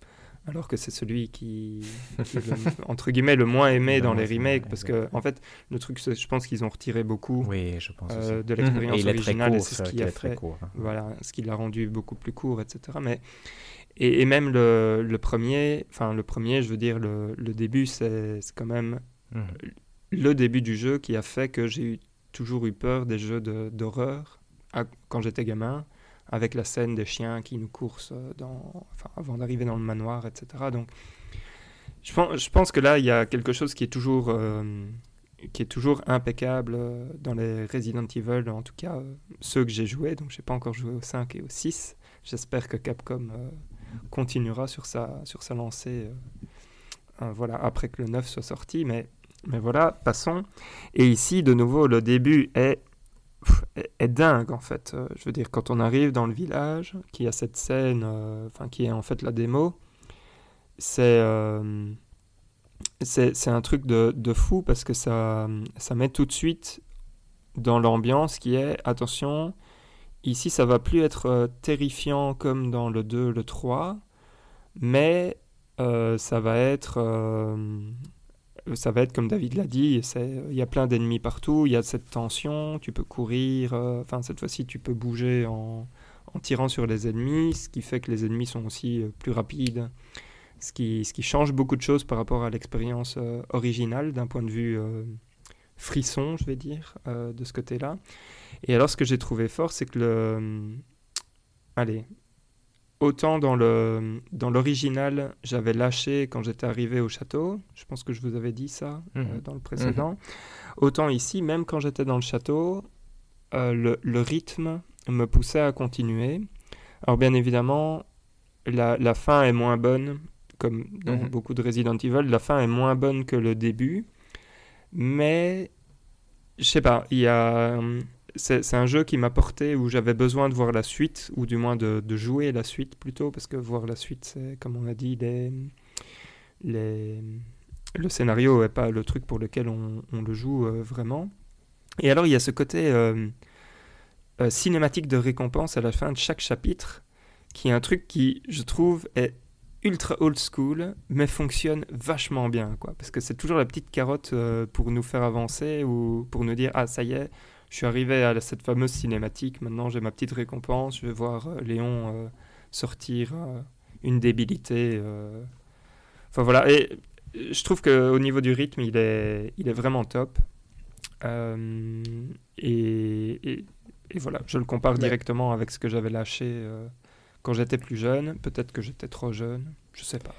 alors que c'est celui qui, est le, entre guillemets le moins aimé dans les remakes, parce que en fait le truc, je pense qu'ils ont retiré beaucoup
oui, je pense
euh, de l'expérience originale, et c'est ce qui a fait, hein. voilà, ce qui l'a rendu beaucoup plus court, etc. Mais et, même le, le, premier, enfin le premier, je veux dire le, le début, c'est quand même mhm. le début du jeu qui a fait que j'ai toujours eu peur des jeux d'horreur quand j'étais gamin avec la scène des chiens qui nous coursent euh, dans, enfin, avant d'arriver dans le manoir, etc. Donc, je pense, que là, il y a quelque chose qui est toujours, euh, impeccable euh, dans les Resident Evil, en tout cas ceux que j'ai joués. Donc, je n'ai pas encore joué au 5 et au 6. J'espère que Capcom continuera sur sa, sur sa lancée voilà, après que le 9 soit sorti. Mais, mais voilà, passons. Et ici, de nouveau, le début est est, dingue en fait. Euh, je veux dire, quand on arrive dans le village, qui a cette scène, euh, enfin qui est en fait la démo, c'est euh, c'est un truc de, de, fou parce que ça, ça met tout de suite dans l'ambiance qui est, attention, ici ça va plus être terrifiant comme dans le 2, le 3, mais ça va être ça va être comme David l'a dit, il y a plein d'ennemis partout, il y a cette tension, tu peux courir, euh, enfin cette fois-ci tu peux bouger en, tirant sur les ennemis, ce qui fait que les ennemis sont aussi euh, plus rapides, ce qui, change beaucoup de choses par rapport à l'expérience euh, originale d'un point de vue frisson, je vais dire, de ce côté-là. Et alors ce que j'ai trouvé fort, c'est que le... allez, Autant dans le dans l'original, j'avais lâché quand j'étais arrivé au château. Je pense que je vous avais dit ça euh, mhm. dans le précédent. Mhm. Autant ici, même quand j'étais dans le château, euh, le, le, rythme me poussait à continuer. Alors bien évidemment, la, la fin est moins bonne, comme dans mhm. beaucoup de Resident Evil. La fin est moins bonne que le début, mais je sais pas. Il y a c'est un jeu qui m'a porté où j'avais besoin de voir la suite, ou du moins de, de, jouer la suite plutôt, parce que voir la suite, c'est, comme on a dit, les, les, le scénario n'est pas le truc pour lequel on, on le joue euh, vraiment. Et alors, il y a ce côté euh, euh, cinématique de récompense à la fin de chaque chapitre, qui est un truc qui, je trouve, est ultra old school, mais fonctionne vachement bien, quoi. Parce que c'est toujours la petite carotte pour nous faire avancer ou pour nous dire ah ça y est, je suis arrivé à cette fameuse cinématique. Maintenant j'ai ma petite récompense. Je vais voir euh, Léon euh, sortir une débilité. Enfin voilà. Et je trouve que au niveau du rythme, il est, il est vraiment top. Et, et, voilà, je le compare directement avec ce que j'avais lâché quand j'étais plus jeune. Peut-être que j'étais trop jeune, je sais pas.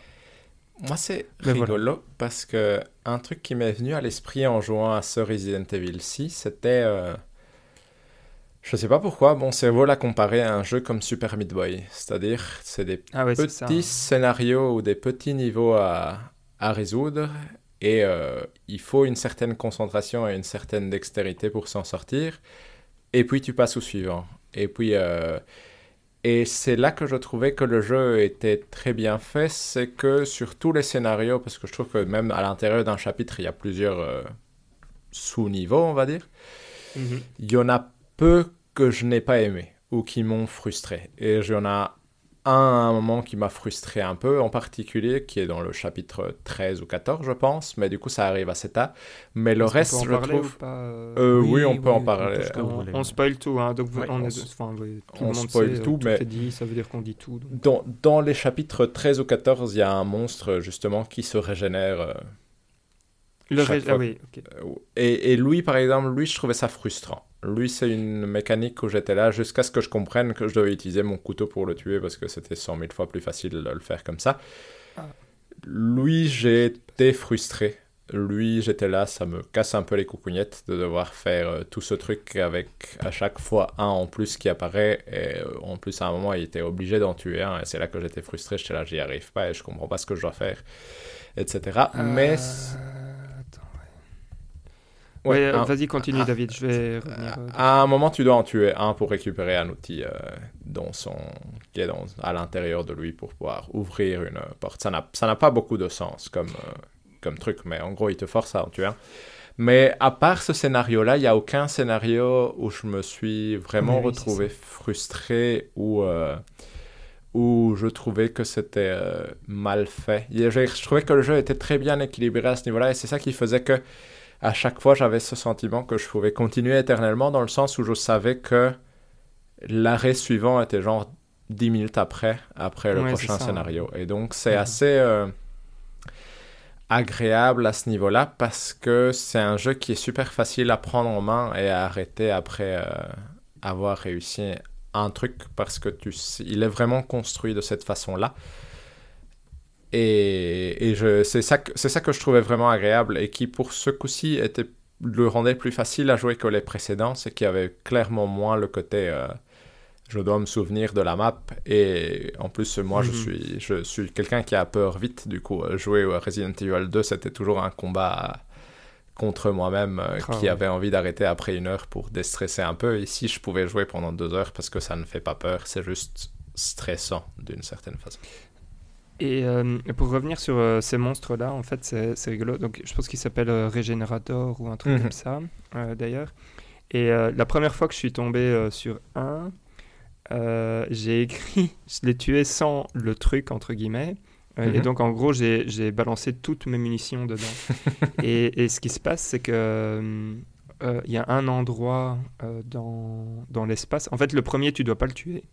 Moi, c'est rigolo parce que un truc qui m'est venu à l'esprit en jouant à ce Resident Evil 6, c'était. Euh... Je sais pas pourquoi, mon cerveau l'a comparé à un jeu comme Super Meat Boy. C'est-à-dire, c'est des
ah ouais,
petits
ça.
scénarios ou des petits niveaux à, à résoudre. Et euh, il faut une certaine concentration et une certaine dextérité pour s'en sortir. Et puis, tu passes au suivant. Et puis. Euh, et c'est là que je trouvais que le jeu était très bien fait, c'est que sur tous les scénarios, parce que je trouve que même à l'intérieur d'un chapitre, il y a plusieurs euh, sous-niveaux, on va dire, mm -hmm. il y en a peu que je n'ai pas aimé ou qui m'ont frustré. Et il y en a un moment qui m'a frustré un peu en particulier, qui est dans le chapitre 13 ou 14, je pense, mais du coup ça arrive à cet état. Mais le reste, je trouve.
Pas,
euh, oui, oui, on peut oui, en parler.
On, on, spoil tout, hein, donc
ouais,
on,
on,
est, enfin, oui, tout
on
le monde
spoil
sait,
tout,
tout
mais
est dit, ça veut dire qu'on dit tout. donc.
Dans, dans, les chapitres 13 ou 14, il y a un monstre justement qui se régénère. Euh,
le ré... ah, oui, okay.
et, et lui, par exemple, lui, je trouvais ça frustrant. Lui, c'est une mécanique où j'étais là jusqu'à ce que je comprenne que je devais utiliser mon couteau pour le tuer parce que c'était 100 000 fois plus facile de le faire comme ça.
Ah.
Lui, j'ai été frustré. Lui, j'étais là, ça me casse un peu les coucougnettes de devoir faire euh, tout ce truc avec à chaque fois un en plus qui apparaît. Et euh, en plus, à un moment, il était obligé d'en tuer un. Et c'est là que j'étais frustré. J'étais là, j'y arrive pas et je comprends pas ce que je dois faire, etc.
Euh...
Mais.
Ouais,
un-
vas-y, continue,
ah,
David. Je vais revenir. euh,
À un moment, tu dois en tuer un pour récupérer un outil euh, dans son... qui est dans... à l'intérieur de lui pour pouvoir ouvrir une porte. Ça n'a pas beaucoup de sens comme, euh, comme truc, mais en gros, il te force à en tuer un. Mais à part ce scénario-là, il n'y a aucun scénario où je me suis vraiment
Oui,
retrouvé frustré ou euh, où je trouvais que c'était euh, mal fait. Je trouvais que le jeu était très bien équilibré à ce niveau-là et c'est ça qui faisait que à chaque fois j'avais ce sentiment que je pouvais continuer éternellement dans le sens où je savais que l'arrêt suivant était genre 10 minutes après, après le
Ouais,
prochain
ça,
scénario. Et donc c'est assez euh, agréable à ce niveau-là parce que c'est un jeu qui est super facile à prendre en main et à arrêter après euh, avoir réussi un truc parce que tu il est vraiment construit de cette façon-là. Et, et je, c'est, ça que, c'est ça que je trouvais vraiment agréable et qui, pour ce coup-ci, était, le rendait plus facile à jouer que les précédents. C'est qu'il y avait clairement moins le côté euh, je dois me souvenir de la map. Et en plus, moi, je
Mhm.
suis, je suis quelqu'un qui a peur vite. Du coup, euh, jouer à Resident Evil 2, c'était toujours un combat contre moi-même euh,
Ah
qui
ouais.
avait envie d'arrêter après une heure pour déstresser un peu. Ici, je pouvais jouer pendant deux heures parce que ça ne fait pas peur. C'est juste stressant d'une certaine façon.
Et euh, pour revenir sur euh, ces monstres-là, en fait, c'est rigolo. Donc, je pense qu'il s'appelle euh, Régénérator ou un truc
Mhm.
comme ça, euh, d'ailleurs. Et la première fois que je suis tombé sur un, j'ai écrit, je l'ai tué sans le truc, entre guillemets. Et
Mhm.
donc, en gros, j'ai balancé toutes mes munitions dedans. et, et ce qui se passe, c'est que il y a un endroit dans, dans l'espace. En fait, le premier, tu dois pas le tuer.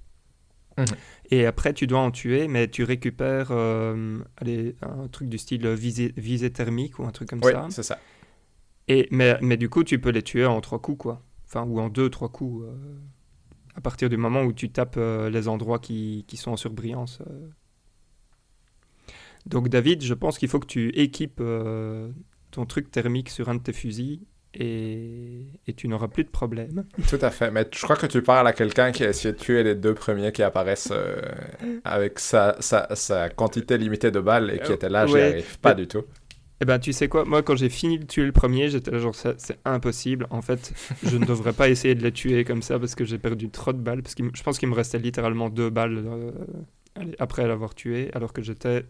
Mhm.
Et après, tu dois en tuer, mais tu récupères euh, allez, un truc du style visée, visée thermique ou un truc comme
Oui,
ça.
c'est ça.
Et, mais, mais du coup, tu peux les tuer en trois coups, quoi. Enfin, ou en deux, trois coups. euh, à partir du moment où tu tapes euh, les endroits qui, qui sont en surbrillance. Donc, David, je pense qu'il faut que tu équipes ton truc thermique sur un de tes fusils et, et tu n'auras plus de problème.
Tout à fait. Mais je crois que tu parles à quelqu'un qui a essayé de tuer les deux premiers qui apparaissent euh, avec sa, sa, sa quantité limitée de balles et qui
Euh,
était là, j'y
ouais.
arrive pas du tout.
Eh ben, tu sais quoi, moi, quand j'ai fini de tuer le premier, j'étais là, genre, c'est impossible. En fait, je ne devrais pas essayer de les tuer comme ça parce que j'ai perdu trop de balles. Parce que je pense qu'il me restait littéralement deux balles euh, après l'avoir tué, alors que j'étais.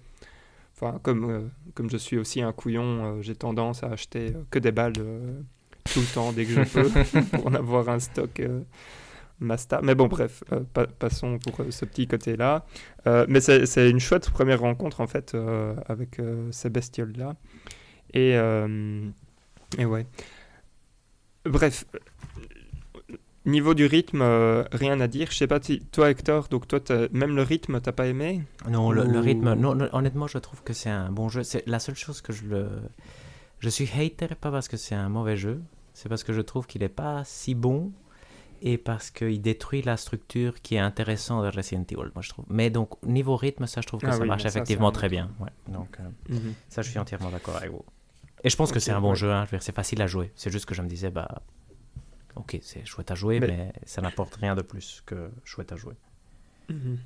Enfin, comme, euh, comme je suis aussi un couillon, euh, j'ai tendance à acheter que des balles tout le temps dès que je peux pour en avoir un stock. Masta. Mais bon, bref, passons pour ce petit côté-là. mais c'est une chouette première rencontre, en fait, avec ces bestioles-là. Et, euh, et ouais. Bref, niveau du rythme, euh, rien à dire. Je sais pas, si, toi Hector, donc toi, même le rythme, t'as pas aimé?
Non, le, rythme, non, honnêtement, je trouve que c'est un bon jeu. C'est la seule chose que je le. Je suis hater, pas parce que c'est un mauvais jeu, c'est parce que je trouve qu'il est pas si bon et parce qu'il détruit la structure qui est intéressante de Resident Evil, moi je trouve. Mais donc, niveau rythme, ça, je trouve que ah ça marche effectivement très bien. Ouais, donc, euh, mhm. ça, je suis entièrement d'accord avec vous. Et je pense que c'est un bon jeu, hein. c'est facile à jouer. C'est juste que je me disais, bah, ok, c'est chouette à jouer, mais, ça n'apporte rien de plus que chouette à jouer.
Mhm.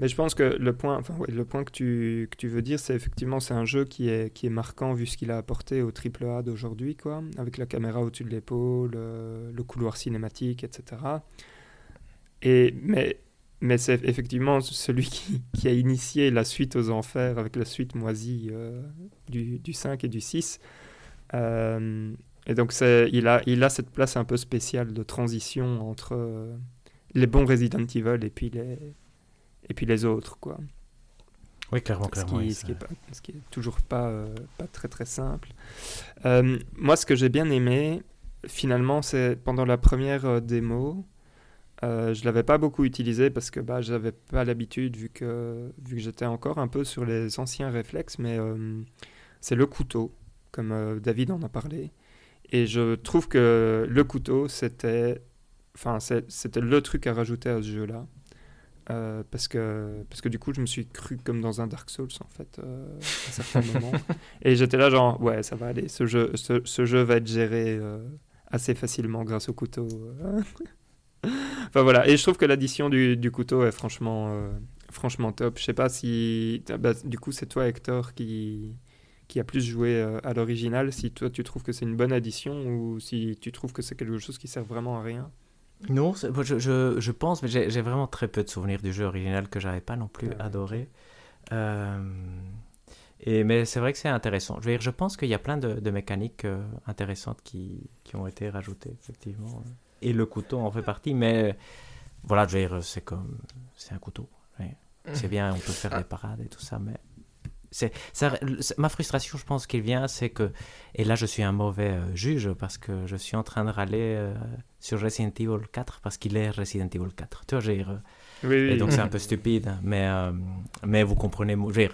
Mais je pense que le point, enfin, le point que, tu, que tu veux dire, c'est effectivement c'est un jeu qui est, qui est marquant vu ce qu'il a apporté au AAA d'aujourd'hui, quoi, avec la caméra au-dessus de l'épaule, le, le, couloir cinématique, etc. Et, mais mais c'est effectivement celui qui, qui, a initié la suite aux enfers avec la suite moisie euh, du, du, 5 et du 6. Euh, et donc, il a, il a cette place un peu spéciale de transition entre euh, les bons Resident Evil et puis les, et puis les autres, quoi.
Oui, clairement, clairement.
Ce qui, n'est est, qui est toujours pas, euh, pas très très simple. moi, ce que j'ai bien aimé, finalement, c'est pendant la première démo, euh, je l'avais pas beaucoup utilisé parce que bah, j'avais pas l'habitude vu que, vu que j'étais encore un peu sur les anciens réflexes, mais c'est le couteau comme euh, David en a parlé. Et je trouve que le couteau, c'était enfin, c'était le truc à rajouter à ce jeu-là. Euh, parce, que, parce que du coup, je me suis cru comme dans un Dark Souls, en fait, euh, à certains moments. Et j'étais là, genre, ouais, ça va aller, ce jeu, ce, ce jeu va être géré assez facilement grâce au couteau. enfin voilà, et je trouve que l'addition du, du, couteau est franchement, franchement top. Je sais pas si. Bah, du coup, c'est toi, Hector, qui, qui a plus joué euh, à l'original, si toi tu trouves que c'est une bonne addition ou si tu trouves que c'est quelque chose qui sert vraiment à rien?
Non, je, je, je, pense, mais j'ai vraiment très peu de souvenirs du jeu original que j'avais pas non plus adoré. Euh, et, mais c'est vrai que c'est intéressant. Je, veux dire, je pense qu'il y a plein de, de mécaniques euh, intéressantes qui, qui, ont été rajoutées, effectivement. Et le couteau en fait partie, mais voilà, je veux dire, c'est comme. C'est un couteau. C'est bien, on peut faire ah. des parades et tout ça, mais c'est ma frustration, je pense qu'elle vient, c'est que, et là je suis un mauvais euh, juge parce que je suis en train de râler euh, sur Resident Evil 4 parce qu'il est Resident Evil 4. Tu vois, j'ai, oui, Et donc c'est un peu stupide, mais, euh, mais vous comprenez, je,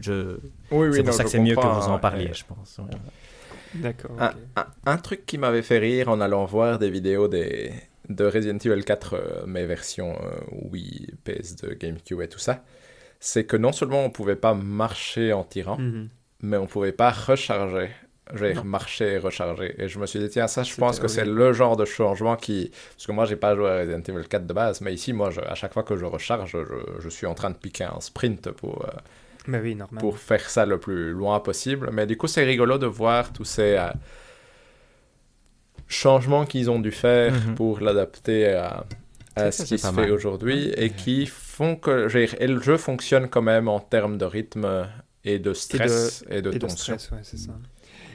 je, c'est pour ça que c'est mieux que vous en parliez, je pense.
D'accord.
Un, truc qui m'avait fait rire en allant voir des vidéos des, de Resident Evil 4, mes versions Wii, PS de GameCube et tout ça, c'est que non seulement on pouvait pas marcher en tirant, mhm. mais on pouvait pas recharger. J'ai marcher et recharger. Et je me suis dit, tiens, ça, je pense que c'est le genre de changement qui. Parce que moi, j'ai pas joué à Resident Evil 4 de base, mais ici, moi, à chaque fois que je recharge, je, suis en train de piquer un sprint pour. Euh,
mais oui, normal.
Pour faire ça le plus loin possible. Mais du coup, c'est rigolo de voir tous ces. Euh, changements qu'ils ont dû faire mhm. pour l'adapter à, à ce qui se fait aujourd'hui et qui font que et le jeu fonctionne quand même en termes de rythme et de stress et de, tension.
c'est ça.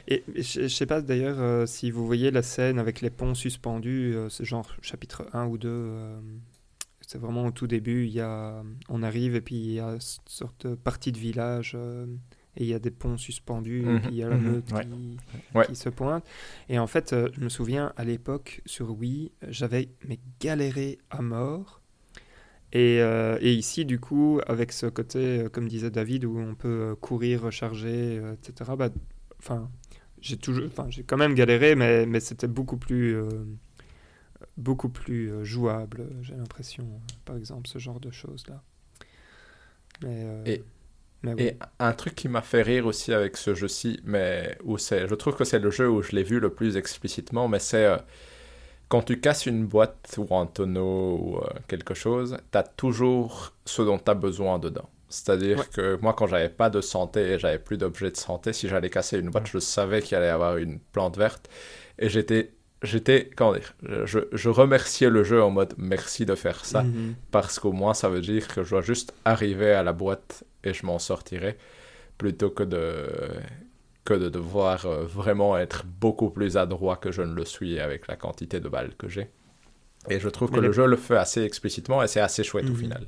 Et je, ne sais pas d'ailleurs euh, si vous voyez la scène avec les ponts suspendus, euh, c'est genre chapitre 1 ou 2. Euh, c'est vraiment au tout début, il y a, on arrive et puis il y a une sorte de partie de village et il y a des ponts suspendus, et mhm. puis il y a la mhm. meute qui, se pointe. Et en fait, euh, je me souviens, à l'époque, sur Wii, j'avais mais galéré à mort. Et, euh, et, ici, du coup, avec ce côté, euh, comme disait David, où on peut courir, recharger, etc., bah, j'ai toujours, enfin, j'ai quand même galéré, mais, mais c'était beaucoup plus, beaucoup plus jouable, j'ai l'impression, par exemple, ce genre de choses-là.
Mais, et et un truc qui m'a fait rire aussi avec ce jeu-ci, mais où c'est, je trouve que c'est le jeu où je l'ai vu le plus explicitement, mais c'est euh, quand tu casses une boîte ou un tonneau ou euh, quelque chose, tu as toujours ce dont tu as besoin dedans. C'est-à-dire que moi, quand j'avais pas de santé et j'avais plus d'objets de santé, si j'allais casser une boîte, je savais qu'il allait y avoir une plante verte. Et j'étais, j'étais, comment dire, je, je, remerciais le jeu en mode merci de faire ça,
Mhm.
parce qu'au moins ça veut dire que je dois juste arriver à la boîte et je m'en sortirai, plutôt que de, que de devoir euh, vraiment être beaucoup plus adroit que je ne le suis avec la quantité de balles que j'ai. Et je trouve
Mais
que
les-
le jeu le fait assez explicitement et c'est assez chouette au
Mhm.
final.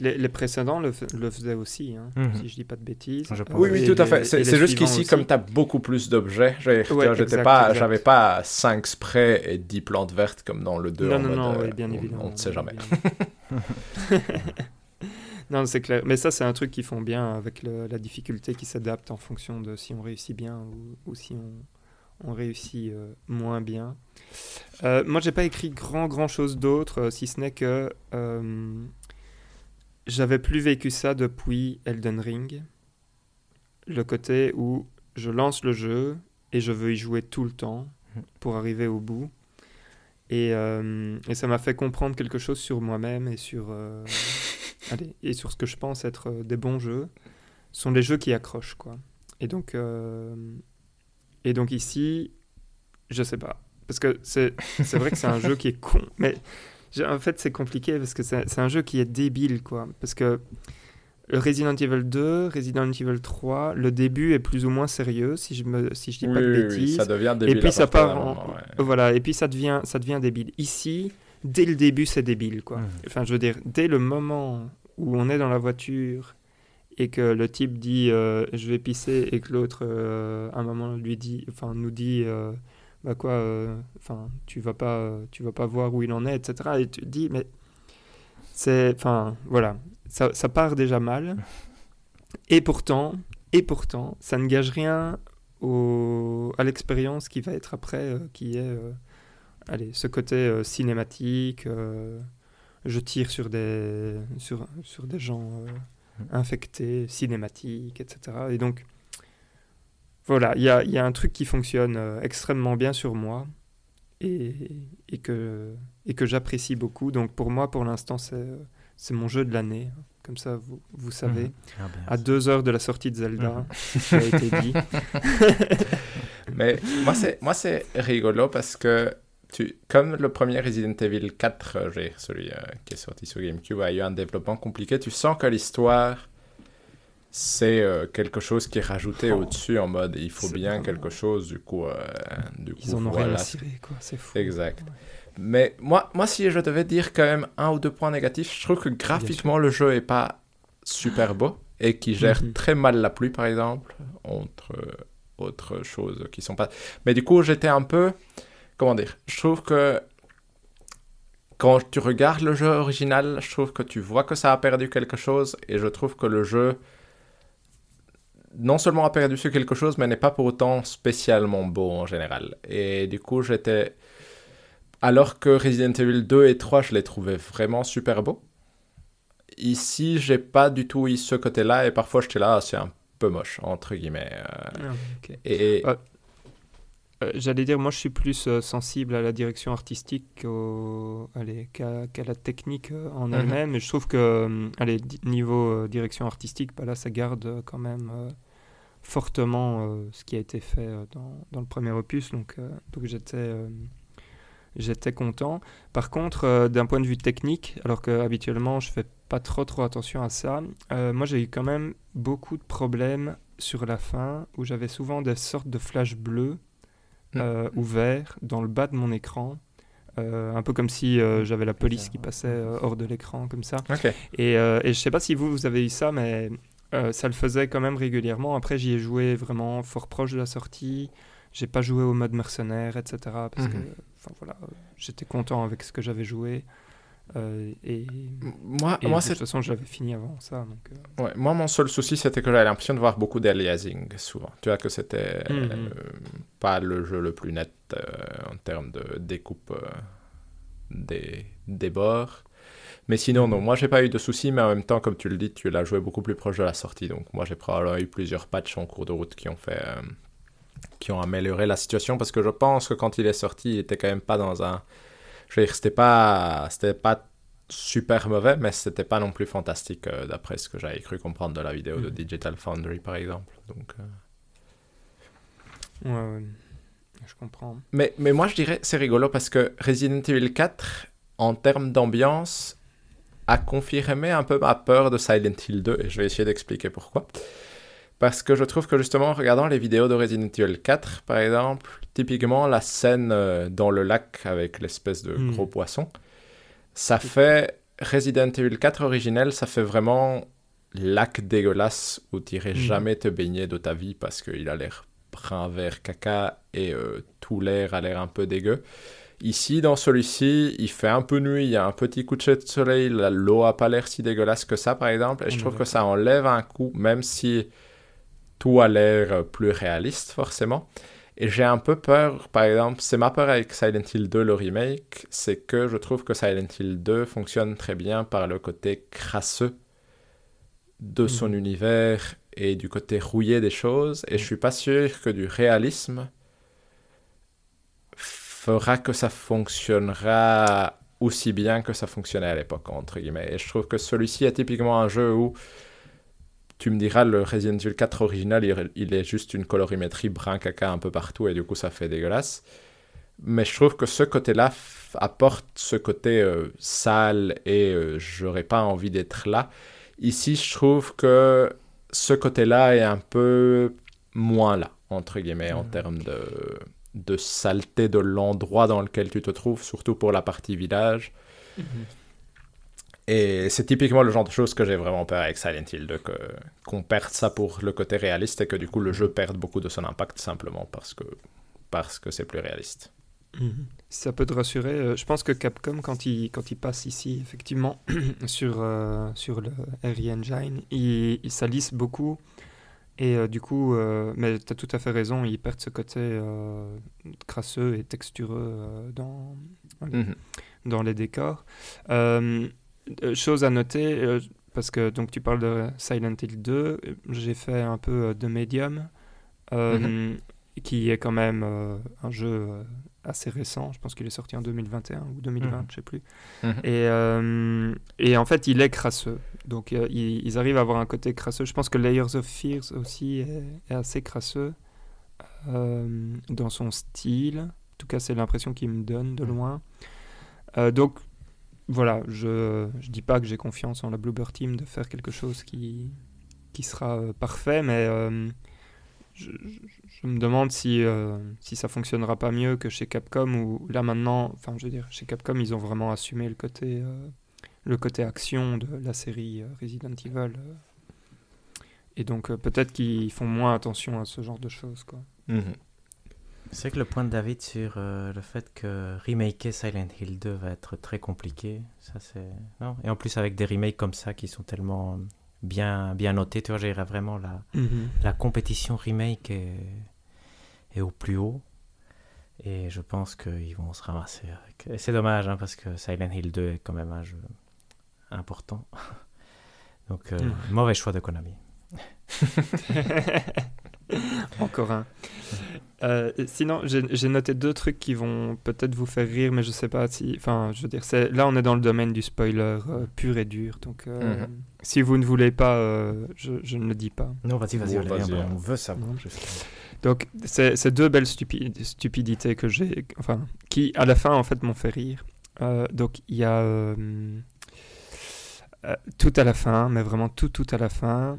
Les, les précédents le, faisaient aussi, hein,
Mhm.
si je dis pas de bêtises.
Je.
Oui, oui, tout à fait. C'est juste qu'ici, comme tu as beaucoup plus d'objets,
exact,
pas, j'avais pas 5 sprays et 10 plantes vertes comme dans le 2.
Non,
en
non,
mode,
non,
euh,
oui, bien
on-
évidemment.
On ne sait jamais.
non, c'est clair. Mais ça, c'est un truc qu'ils font bien avec la difficulté qui s'adapte en fonction de si on réussit bien ou, si on, réussit euh, moins bien. Euh, moi, j'ai pas écrit grand, grand chose d'autre, euh, si ce n'est que euh, j'avais plus vécu ça depuis Elden Ring. Le côté où je lance le jeu et je veux y jouer tout le temps pour arriver au bout. Et, ça m'a fait comprendre quelque chose sur moi-même et sur, allez, et sur ce que je pense être euh, des bons jeux. Sont les jeux qui accrochent, quoi. Et donc, euh, et donc ici, je sais pas. Parce que c'est vrai que c'est un jeu qui est con. Mais en fait, c'est compliqué parce que c'est un jeu qui est débile, quoi. Parce que Resident Evil 2, Resident Evil 3, le début est plus ou moins sérieux, si je, me, si je dis
Oui,
pas de
oui, oui,
bêtises.
ça devient débile.
puis
à
ça part en-
ouais.
Voilà, et puis ça devient, ça devient débile. Ici, dès le début, c'est débile, quoi.
Mhm.
Enfin, je veux dire, dès le moment où on est dans la voiture et que le type dit euh, je vais pisser et que l'autre, euh, à un moment, lui dit, enfin, nous dit euh, bah quoi, enfin, tu vas pas, tu vas pas voir où il en est, etc. Et tu te dis, mais c'est, enfin, voilà, ça, ça part déjà mal. Et pourtant, et pourtant, ça ne gage rien au, à l'expérience qui va être après, qui est allez, ce côté euh, cinématique. euh, je tire sur des, sur, sur des gens euh, infectés, cinématiques, etc. Et donc, voilà, il y a, y a un truc qui fonctionne euh, extrêmement bien sur moi et, et que, et que j'apprécie beaucoup. Donc, pour moi, pour l'instant, c'est c'est mon jeu de l'année. Comme ça, vous, vous savez.
Mhm. Ah, bien.
À deux heures de la sortie de Zelda,
Mhm.
ça a été dit.
Mais moi, c'est, moi, c'est rigolo parce que, tu, comme le premier Resident Evil 4, euh, celui euh, qui est sorti sur GameCube, a eu un développement compliqué, tu sens que l'histoire, c'est euh, quelque chose qui est rajouté
Oh.
au-dessus en mode il faut bien
vraiment-
quelque chose, du coup. euh, du
Ils
coup,
en ont
voilà.
rien quoi. C'est fou.
Exact. Mais moi, moi, si je devais dire quand même un ou deux points négatifs, je trouve que graphiquement, le jeu est pas super beau et qui gère
Mhm.
très mal la pluie, par exemple, entre autres choses qui sont pas. Mais du coup, j'étais un peu. Comment dire? Je trouve que. Quand tu regardes le jeu original, je trouve que tu vois que ça a perdu quelque chose et je trouve que le jeu non seulement a perdu ce quelque chose, mais n'est pas pour autant spécialement beau en général. Et du coup, j'étais. Alors que Resident Evil 2 et 3, je les trouvais vraiment super beaux. Ici, j'ai pas du tout eu ce côté-là, et parfois j'étais là, ah, c'est un peu moche, entre guillemets. euh,
Ah,
et
Ah. Euh, J'allais dire, moi je suis plus euh, sensible à la direction artistique qu'à la technique euh, en
Mhm.
elle-même. Et je trouve que, allez, niveau direction artistique, bah là ça garde quand même fortement ce qui a été fait dans, dans le premier opus. Donc, donc j'étais. J'étais content. Par contre, d'un point de vue technique, alors que habituellement je fais pas trop trop attention à ça, moi j'ai eu quand même beaucoup de problèmes sur la fin où j'avais souvent des sortes de flashs bleus. Euh, ou verts dans le bas de mon écran. Euh, un peu comme si euh, j'avais la police qui passait euh, hors de l'écran comme ça. Et, euh, et je sais pas si vous, vous avez eu ça, mais euh, ça le faisait quand même régulièrement. Après, j'y ai joué vraiment fort proche de la sortie. J'ai pas joué au mode mercenaire, etc. Parce que,
Mhm.
enfin voilà, euh, j'étais content avec ce que j'avais joué. Euh, et
Moi,
et
moi,
de toute façon, j'avais fini avant ça. Donc, euh,
Ouais, moi, mon seul souci, c'était que j'avais l'impression de voir beaucoup d'aliasing souvent. Tu vois que c'était
Mhm.
euh, pas le jeu le plus net en termes de découpe des, des bords. Mais sinon, non, moi, j'ai pas eu de soucis, mais en même temps, comme tu le dis, tu l'as joué beaucoup plus proche de la sortie. Donc, moi, j'ai probablement eu plusieurs patchs en cours de route qui ont fait. qui ont amélioré la situation parce que je pense que quand il est sorti, il était quand même pas dans un. Je veux dire, c'était pas. C'était pas super mauvais, mais c'était pas non plus fantastique euh, d'après ce que j'avais cru comprendre de la vidéo de
Mhm.
Digital Foundry par exemple. Donc, euh,
Ouais, ouais. Je comprends.
mais, mais moi je dirais c'est rigolo parce que Resident Evil 4, en termes d'ambiance, a confirmé un peu ma peur de Silent Hill 2 et je vais essayer d'expliquer pourquoi. Parce que je trouve que justement en regardant les vidéos de Resident Evil 4 par exemple, typiquement la scène euh, dans le lac avec l'espèce de
Mhm.
gros poisson, ça fait Resident Evil 4 originel, ça fait vraiment lac dégueulasse où tu irais
Mhm.
jamais te baigner de ta vie parce qu'il a l'air brun vert caca et euh, tout l'air a l'air un peu dégueu. Ici, dans celui-ci, il fait un peu nuit, il y a un petit coup de soleil, l'eau a pas l'air si dégueulasse que ça, par exemple, et je trouve que ça enlève un coup, même si tout a l'air euh, plus réaliste, forcément. Et j'ai un peu peur, par exemple, c'est ma peur avec Silent Hill 2, le remake, c'est que je trouve que Silent Hill 2 fonctionne très bien par le côté crasseux de son
Mhm.
univers et du côté rouillé des choses, et je suis pas sûr que du réalisme fera que ça fonctionnera aussi bien que ça fonctionnait à l'époque, entre guillemets. Et je trouve que celui-ci est typiquement un jeu où tu me diras, le Resident Evil 4 original, il, il est juste une colorimétrie brun caca un peu partout et du coup ça fait dégueulasse. Mais je trouve que ce côté-là apporte ce côté euh, sale et euh, j'aurais pas envie d'être là. Ici, je trouve que ce côté-là est un peu moins là, entre guillemets, en
Mhm.
termes de, de saleté de l'endroit dans lequel tu te trouves, surtout pour la partie village. Et c'est typiquement le genre de choses que j'ai vraiment peur avec Silent Hill 2, que, qu'on perde ça pour le côté réaliste et que du coup le jeu perde beaucoup de son impact simplement parce que, parce que c'est plus réaliste.
Mhm. Si ça peut te rassurer, euh, je pense que Capcom, quand il, quand il passe ici, effectivement, sur, euh, sur le RE Engine, il, il- ça lisse beaucoup. Et euh, du coup, euh, mais tu as tout à fait raison, ils perdent ce côté crasseux et textureux dans, dans les décors. Euh, chose à noter, euh, parce que donc tu parles de Silent Hill 2, euh, j'ai fait un peu de Medium, euh, qui est quand même euh, un jeu assez récent. Je pense qu'il est sorti en 2021 ou 2020,
Mhm.
je sais plus.
Mhm.
Et, euh, et en fait, il est crasseux. Donc ils, ils arrivent à avoir un côté crasseux. Je pense que Layers of Fears aussi est, est assez crasseux dans son style. En tout cas, c'est l'impression qu'il me donne de
Mhm.
loin. Donc voilà, je je dis pas que j'ai confiance en la Bloober Team de faire quelque chose qui, qui sera euh, parfait, mais euh, je, me demande si, euh, si ça fonctionnera pas mieux que chez Capcom, où là maintenant, enfin je veux dire, chez Capcom, ils ont vraiment assumé le côté, euh, le côté action de la série Resident Evil. et donc peut-être qu'ils font moins attention à ce genre de choses. Quoi.
Mhm.
C'est que le point de David sur euh, le fait que remaker Silent Hill 2 va être très compliqué, ça c'est... Non? Et en plus avec des remakes comme ça qui sont tellement bien, bien notés, tu vois, j'irais vraiment la, la compétition remake est, est au plus haut. Et je pense qu'ils vont se ramasser avec... C'est dommage, hein, parce que Silent Hill 2 est quand même un jeu important. Donc, euh,
Mm.
mauvais choix de Konami.
Encore un. Euh, sinon, j'ai noté deux trucs qui vont peut-être vous faire rire, mais je sais pas si. Enfin, je veux dire, là, on est dans le domaine du spoiler euh, pur et dur. Donc, euh,
Mhm.
si vous ne voulez pas, euh, je, je ne le dis pas.
Non, vas-y, vas-y,
Bon,
Valérie,
vas-y,
on, on veut savoir.
Non.
justement.
Donc, c'est deux belles stupi- stupidités que j'ai. Enfin, qui, à la fin, en fait, m'ont fait rire. Euh, donc, il y a. euh, euh, tout à la fin, mais vraiment tout, tout à la fin.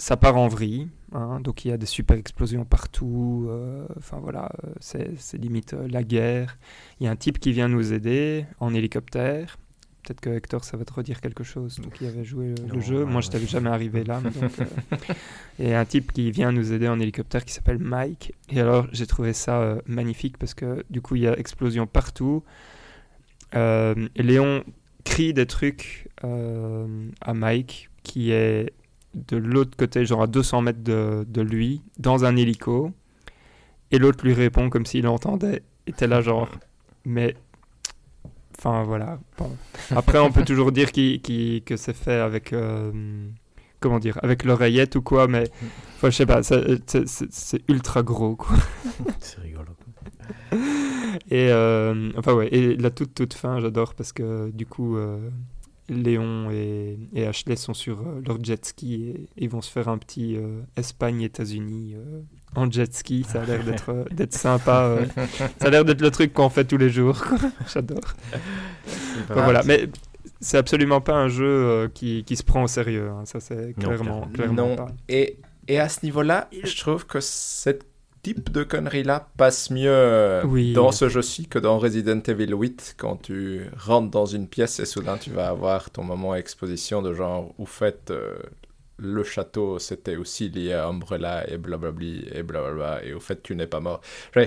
Ça part en vrille. hein, donc, il y a des super explosions partout. euh, Enfin, voilà, euh, c'est limite euh, la guerre. Il y a un type qui vient nous aider en hélicoptère. Peut-être que Hector, ça va te redire quelque chose, donc il avait joué le, jeu.
ouais,
Moi, je t'avais jamais arrivé là. mais donc, euh, et un type qui vient nous aider en hélicoptère qui s'appelle Mike. Et alors, j'ai trouvé ça magnifique parce que du coup, il y a explosion partout. Léon crie des trucs à Mike qui est de l'autre côté, genre à 200 mètres de, de lui, dans un hélico. Et l'autre lui répond comme s'il entendait. Et t'es là, genre, mais. Enfin, voilà. Bon. Après, on peut toujours dire qu'il- qu'il- que c'est fait avec. euh, comment dire Avec l'oreillette ou quoi, mais. Enfin, je sais pas, c'est- ultra gros, quoi.
C'est rigolo. quoi.
Et euh, enfin ouais, et la toute toute fin, j'adore parce que du coup, euh, Léon et, et, Ashley sont sur euh, leur jet ski et ils vont se faire un petit euh, Espagne-États-Unis euh, en jet ski. Ça a l'air d'être euh, d'être sympa. euh. ça a l'air d'être le truc qu'on fait tous les jours. j'adore. Enfin, voilà, mais c'est absolument pas un jeu euh, qui, qui se prend au sérieux. hein. Ça c'est clairement,
clairement.
clairement
Non.
pas.
Et, et à ce niveau-là, je trouve que ce type de conneries-là passe mieux
Oui.
dans ce jeu-ci que dans Resident Evil 8, quand tu rentres dans une pièce et soudain tu vas avoir ton moment exposition de genre, au fait, euh, le château c'était aussi lié à Umbrella et blablabli et blablabla, et au fait tu n'es pas mort. Je,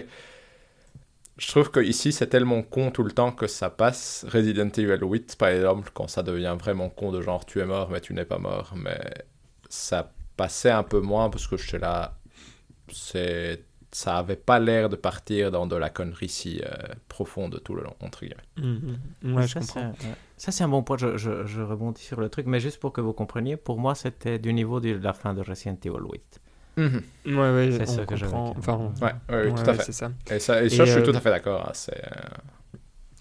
je trouve que ici c'est tellement con tout le temps que ça passe. Resident Evil 8, par exemple, quand ça devient vraiment con de genre tu es mort mais tu n'es pas mort, mais ça passait un peu moins parce que j'étais là, c'est ça avait pas l'air de partir dans de la connerie si euh, profonde tout le long, entre guillemets.
Ouais, je
ça,
comprends.
c'est- ouais. Ça, c'est un bon point. Je, je- je rebondis sur le truc, mais juste pour que vous compreniez, pour moi, c'était du niveau de la fin de Resident Evil 8.
Ouais, ouais,
C'est ça que j'avais.
Enfin, on-
Ouais, ouais, oui,
ouais,
tout à fait.
c'est ça.
Et ça, et
Et,
ça je suis
euh,
tout à fait d'accord. hein, c'est, euh,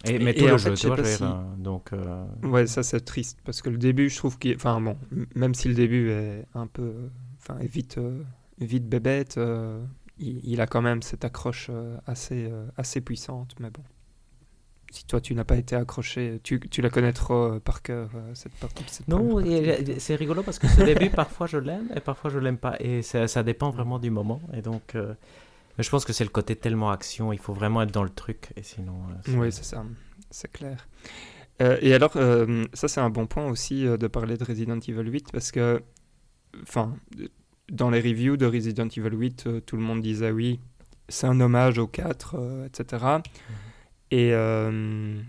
Et, mais
et
tout le
fait,
jeu,
je
tu vois, je hein, donc... euh,
Ouais, ça c'est triste parce que le début, je trouve qu'il, enfin bon, même si le début est un peu, enfin est vite, euh, vite bébête, euh, il, il a quand même cette accroche euh, assez, euh, assez puissante. Mais bon, si toi tu n'as pas été accroché, tu, tu la connais trop par cœur cette partie. cette
Non, c'est rigolo parce que ce début, parfois je l'aime et parfois je l'aime pas. Et ça, ça dépend vraiment du moment. Et donc, euh, je pense que c'est le côté tellement action, il faut vraiment être dans le truc. Et sinon,
Oui, c'est ça, c'est clair. Euh, et alors, euh, ça c'est un bon point aussi euh, de parler de Resident Evil 8 parce que, enfin, dans les reviews de Resident Evil 8, euh, tout le monde disait oui, c'est un hommage au 4, euh, etc. Et, euh,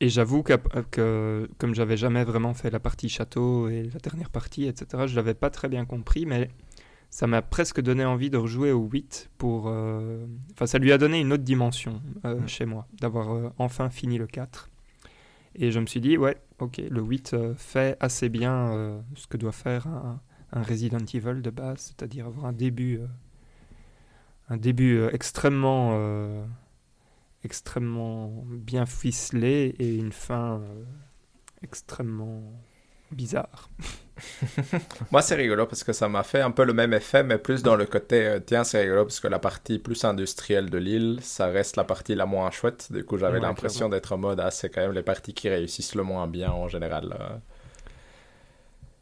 et j'avoue que, que comme j'avais jamais vraiment fait la partie château et la dernière partie, etc., je l'avais pas très bien compris, mais ça m'a presque donné envie de rejouer au 8 pour... euh, Enfin, ça lui a donné une autre dimension euh,
Mm.
chez moi, d'avoir euh, enfin fini le 4. Et je me suis dit, ouais, ok, le 8 euh, fait assez bien euh, ce que doit faire un, un Resident Evil de base, c'est-à-dire avoir un début, euh, un début euh, extrêmement, euh, extrêmement bien ficelé et une fin extrêmement bizarre.
Moi, c'est rigolo parce que ça m'a fait un peu le même effet, mais plus dans le côté, tiens, c'est rigolo parce que la partie plus industrielle de l'île, ça reste la partie la moins chouette. Du coup, j'avais
Ouais,
l'impression d'être en mode, ah, c'est quand même les parties qui réussissent le moins bien en général.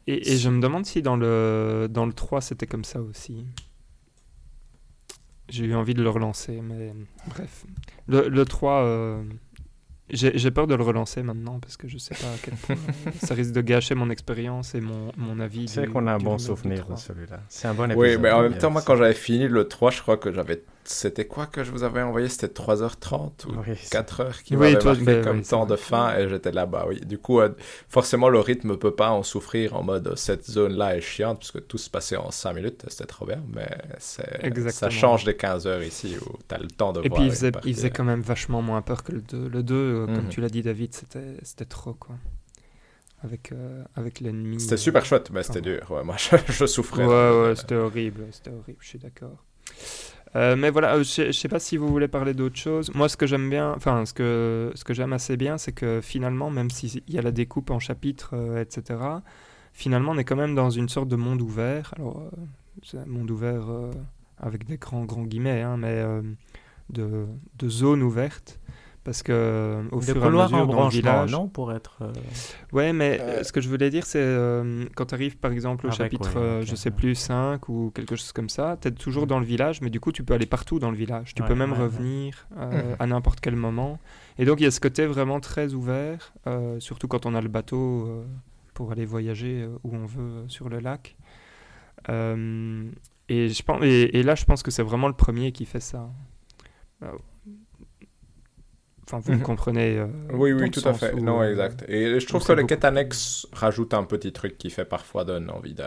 Et, et je me demande si dans le, dans le 3 c'était comme ça aussi. J'ai eu envie de le relancer, mais bref. Le, le 3, euh, j'ai j'ai peur de le relancer maintenant parce que je sais pas à quel point euh, ça risque de gâcher mon expérience et mon, mon avis.
C'est vrai qu'on a un bon souvenir de
3.
celui-là. C'est un bon épisode.
Oui, mais en même temps, moi, quand j'avais fini le 3, je crois que j'avais. C'était quoi que je vous avais envoyé? C'était 3h30 ou
Oui, c'est-
4h qui
Oui,
m'avait marqué
ben,
comme
oui,
temps de fin et j'étais là, bah oui. Du coup, euh, forcément, le rythme peut pas en souffrir en mode cette zone-là est chiante parce que tout se passait en 5 minutes, c'était trop bien, mais ça change des 15 heures ici où tu as le temps de
Et
voir.
puis il faisait,
partie.
il faisait quand même vachement moins peur que le 2. Le 2, euh, comme
Mhm.
tu l'as dit David, c'était trop quoi. Avec, euh, avec l'ennemi.
C'était
euh,
super chouette, mais c'était dur. Ouais, moi, je, je souffrais.
Ouais, ouais, c'était horrible, c'était horrible, je suis d'accord. Euh, mais voilà, euh, je je sais pas si vous voulez parler d'autre chose. Moi, ce que j'aime bien, enfin, ce que, ce que j'aime assez bien, c'est que finalement, même s'il y a la découpe en chapitres, euh, etc., finalement, on est quand même dans une sorte de monde ouvert. Alors, c'est un monde ouvert avec des grands, grands guillemets, hein, mais de, de zones ouvertes. Parce que euh, au
Des
fur et à mesure
en
dans le village,
non Pour être... euh,
Ouais, mais
Euh,
euh, ce que je voulais dire, c'est euh, quand tu arrives par exemple au
Avec,
chapitre,
ouais,
euh,
ok,
je sais
ouais.
plus, 5 ou quelque chose comme ça, tu es toujours
Mhm.
dans le village, mais du coup tu peux aller partout dans le village. Tu
Ouais,
peux même
ouais, ouais.
revenir euh,
Mhm.
à n'importe quel moment. Et donc il y a ce côté vraiment très ouvert, euh, surtout quand on a le bateau euh, pour aller voyager où on veut sur le lac. Euh, et, je pense, et, et là, je pense que c'est vraiment le premier qui fait ça. Enfin, vous
Mhm.
comprenez. euh,
Oui, oui, tout à fait.
où,
Non,
euh,
exact. Et je trouve que les quêtes annexes rajoutent un petit truc qui fait parfois donne envie de-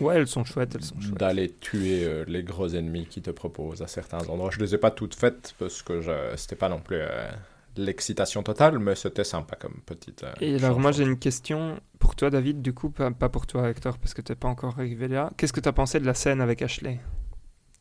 Ouais, elles sont chouettes, elles sont chouettes.
d'aller tuer euh, les gros ennemis qui te proposent à certains endroits. Je les ai pas toutes faites parce que je... c'était pas non plus euh, l'excitation totale, mais c'était sympa comme petite.
Et alors, moi, j'ai une question pour toi, David, du coup, pas, pas pour toi, Hector, parce que t'es pas encore arrivé là. Qu'est-ce que tu as pensé de la scène avec Ashley?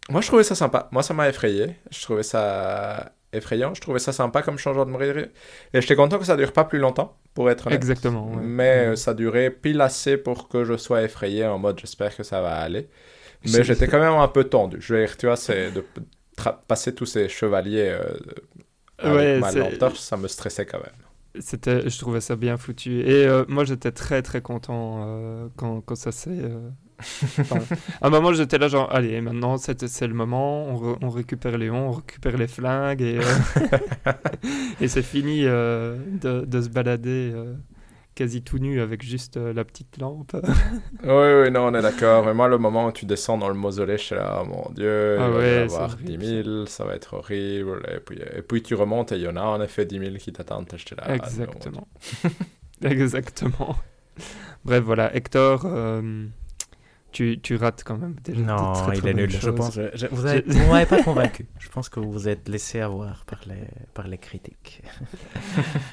Moi, je trouvais ça sympa. Moi, ça m'a effrayé. Je trouvais ça effrayant. Je trouvais ça sympa comme changement de mode. Et j'étais content que ça dure pas plus longtemps, pour être honnête.
Exactement. ouais.
Mais
Ouais.
euh, ça durait pile assez pour que je sois effrayé en mode j'espère que ça va aller. Mais j'étais quand même un peu tendu. Je veux dire, tu vois, c'est de passer tous ces chevaliers euh, avec
Ouais,
ma torche, ça me stressait quand même.
C'était, je trouvais ça bien foutu. Et euh, moi, j'étais très très content euh, quand, quand ça s'est. à un moment, j'étais là, genre, allez, maintenant, c'est, le moment, on, re- on récupère Léon, on récupère les flingues, et, euh, et c'est fini euh, de, de se balader euh, quasi tout nu avec juste la petite lampe.
Oui, oui, non, on est d'accord. Mais moi, le moment où tu descends dans le mausolée, je suis là, oh mon Dieu,
Ah
il va y avoir
c'est
10
horrible,
000, ça va être horrible. Et puis, et puis tu remontes et il y en a en effet 10 000 qui t'attendent. J'étais là, ah.
Exactement. Exactement. Bref, voilà, Hector, tu, tu rates quand même déjà.
Non,
très, très
il est nul, je pense. Je- vous vous m'avez pas convaincu. Je pense que vous vous êtes laissé avoir par les, par les critiques.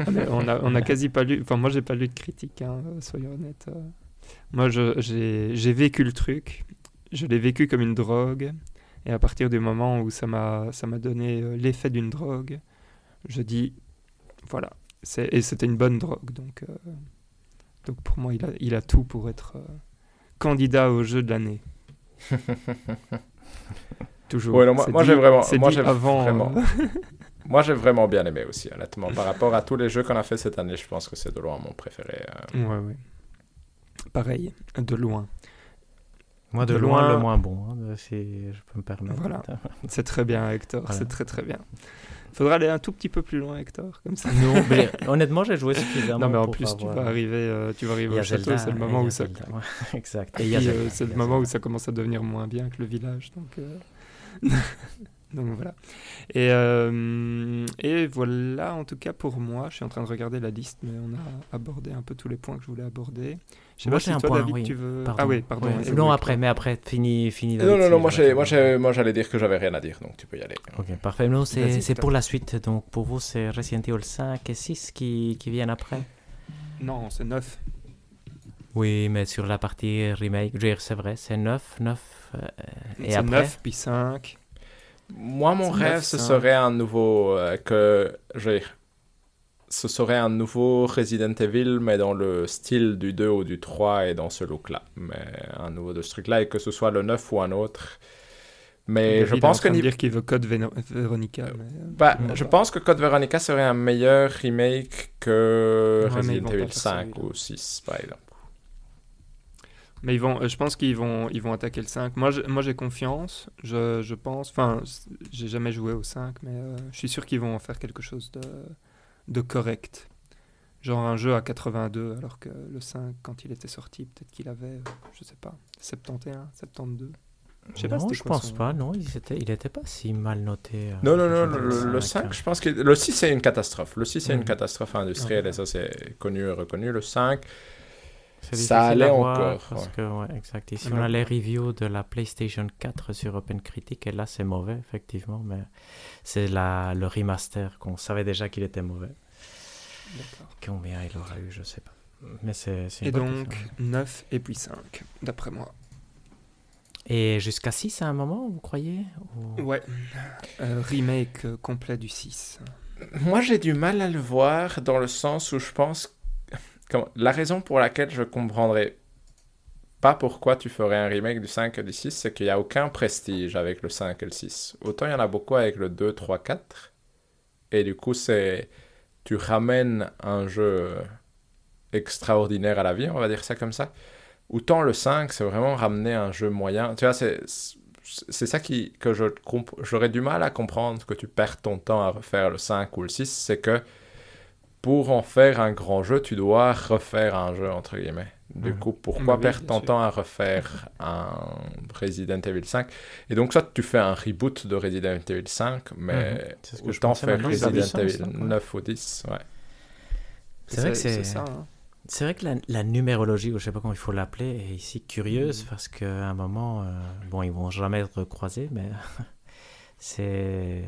Ah, mais on a, on a quasi pas lu. Enfin, moi, j'ai pas lu de critique, hein, soyons honnêtes. euh. Moi, je- j'ai j'ai vécu le truc. Je l'ai vécu comme une drogue. Et à partir du moment où ça m'a ça m'a donné euh, l'effet d'une drogue, je dis voilà. Et c'était une bonne drogue. Donc, euh, donc pour moi, il a, il a tout pour être euh, candidat au jeu de l'année. Toujours.
Ouais, non, moi- j'ai vraiment- moi, j'ai
avant.
vraiment-
euh,
Moi, j'ai vraiment bien aimé aussi, honnêtement. Par rapport à tous les jeux qu'on a fait cette année, je pense que c'est de loin mon préféré. euh.
Ouais, ouais. Pareil, de loin.
Moi, de,
De
loin,
loin-
le moins bon, hein, si je peux me permettre.
Voilà. C'est très bien, Hector.
Voilà.
C'est très très bien. Faudra aller un tout petit peu plus loin, Hector, comme ça.
Non, mais honnêtement, j'ai joué suffisamment.
Non, mais en
pour
plus, tu
avoir-
vas arriver, euh, tu vas arriver au château. C'est le moment où ça.
Ouais, exact. Et
euh, c'est le moment où ça commence à devenir moins bien que le village. Donc, euh, donc voilà. Et, euh, et voilà, en tout cas pour moi, je suis en train de regarder la liste, mais on a abordé un peu tous les points que je voulais aborder. Je sais
Moi,
pas
j'ai
si
un
toi,
point,
David,
oui.
tu veux.
Pardon.
Ah oui, pardon.
Ouais, non, après, mais après, fini, fini.
Non,
David,
non, non,
je
moi, j'ai- j'ai- j'allais dire que j'avais rien à dire, donc tu peux y aller.
Ok, parfait. Non, c'est pour la suite. Donc, pour vous, c'est Resident Evil 5 et 6 qui, qui viennent après
Non, c'est 9.
Oui, mais sur la partie remake, je veux dire, c'est vrai, c'est 9, 9. euh, et
C'est
après?
9, puis 5.
Moi, mon
C'est
rêve, ce serait un nouveau. euh, que. Je veux dire, ce serait un nouveau Resident Evil, mais dans le style du 2 ou du 3 et dans ce look-là. Mais un nouveau de ce truc-là, et que ce soit le 9 ou un autre. Mais
David
je pense
en
que.
dire qu'il veut Code Véronica. mais, euh,
Bah, je pense que Code Veronica serait un meilleur remake que
Ouais,
Resident Evil
faire
5
celui-là.
ou 6, par exemple.
Mais ils vont, euh, je pense qu'ils vont, ils vont attaquer le 5. Moi, je- moi j'ai confiance. Je, je pense. Enfin, j'ai jamais joué au 5, mais euh, je suis sûr qu'ils vont en faire quelque chose de, de correct. Genre un jeu à 82, alors que le 5, quand il était sorti, peut-être qu'il avait, je sais pas, 71, 72. Je sais pas
non,
c'était
je
quoi
pense
son-
pas. Non, il était, il était pas si mal noté. euh,
Non, non, non,
le
le, le
5,
5, je pense que. Le 6, c'est une catastrophe. Le 6, c'est une
Mhm.
catastrophe industrielle,
Ouais.
et ça, c'est connu et reconnu. Le 5,
C'est
Ça allait encore,
Parce
ouais.
que, ouais, exact. Ici,
Ouais.
on a les reviews de la PlayStation 4 sur OpenCritic, et là, c'est mauvais, effectivement, mais c'est la, le remaster qu'on savait déjà qu'il était mauvais. Combien il aura eu, je sais pas. Mais c'est
Et donc,
question.
9 et puis 5, d'après moi.
Et jusqu'à 6 à un moment, vous croyez Ou-
Ouais. Euh, remake euh, complet du 6.
Moi, j'ai du mal à le voir dans le sens où je pense. La raison pour laquelle je comprendrais pas pourquoi tu ferais un remake du 5 et du 6, c'est qu'il n'y a aucun prestige avec le 5 et le 6. Autant il y en a beaucoup avec le 2, 3, 4. Et du coup, c'est. Tu ramènes un jeu extraordinaire à la vie, on va dire ça comme ça. Autant le 5, c'est vraiment ramener un jeu moyen. Tu vois, c'est. Ça qui, que je comp- j'aurais du mal à comprendre que tu perds ton temps à refaire le 5 ou le 6, c'est que pour en faire un grand jeu, tu dois refaire un jeu, entre guillemets. Du
Mhm.
coup, pourquoi
Bah
perdre ton
sûr.
temps à refaire un Resident Evil 5 Et donc, soit tu fais un reboot de Resident Evil 5,
Mhm.
mais
C'est ce que je
autant
pensais
faire Resident Evil
hein, ouais.
9 ou 10. Ouais.
C'est vrai que c'est-
ça. hein.
C'est vrai que la, la numérologie, ou je sais pas comment il faut l'appeler, est ici curieuse
Mhm.
parce qu'à un moment, euh, bon, ils vont jamais être croisés, mais c'est.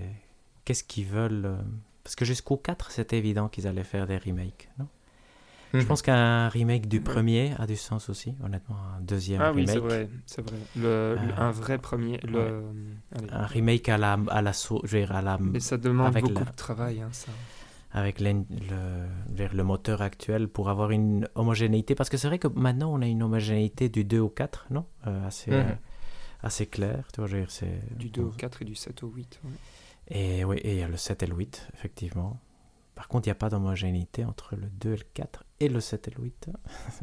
Qu'est-ce qu'ils veulent euh, Parce que jusqu'au 4, c'était évident qu'ils allaient faire des remakes, non? Je pense qu'un remake du premier a du sens aussi, honnêtement. Un deuxième
ah
remake.
oui, c'est vrai, c'est vrai. Le, le- un vrai premier. Le,
ouais.
allez.
Un remake à la, à la, je veux dire, à la,
Mais ça demande
avec
beaucoup
la-
de travail, hein, ça.
avec le, vers le moteur actuel pour avoir une homogénéité. Parce que c'est vrai que maintenant, on a une homogénéité du 2 au 4, non? Euh, assez,
Mhm.
euh, assez clair. Tu vois, je veux dire.
Du 2 au 4 et du 7 au 8. ouais.
Et oui, et il y a le 7 et le 8, effectivement. Par contre, il n'y a pas d'homogénéité entre le 2 et le 4 et le 7 et le 8.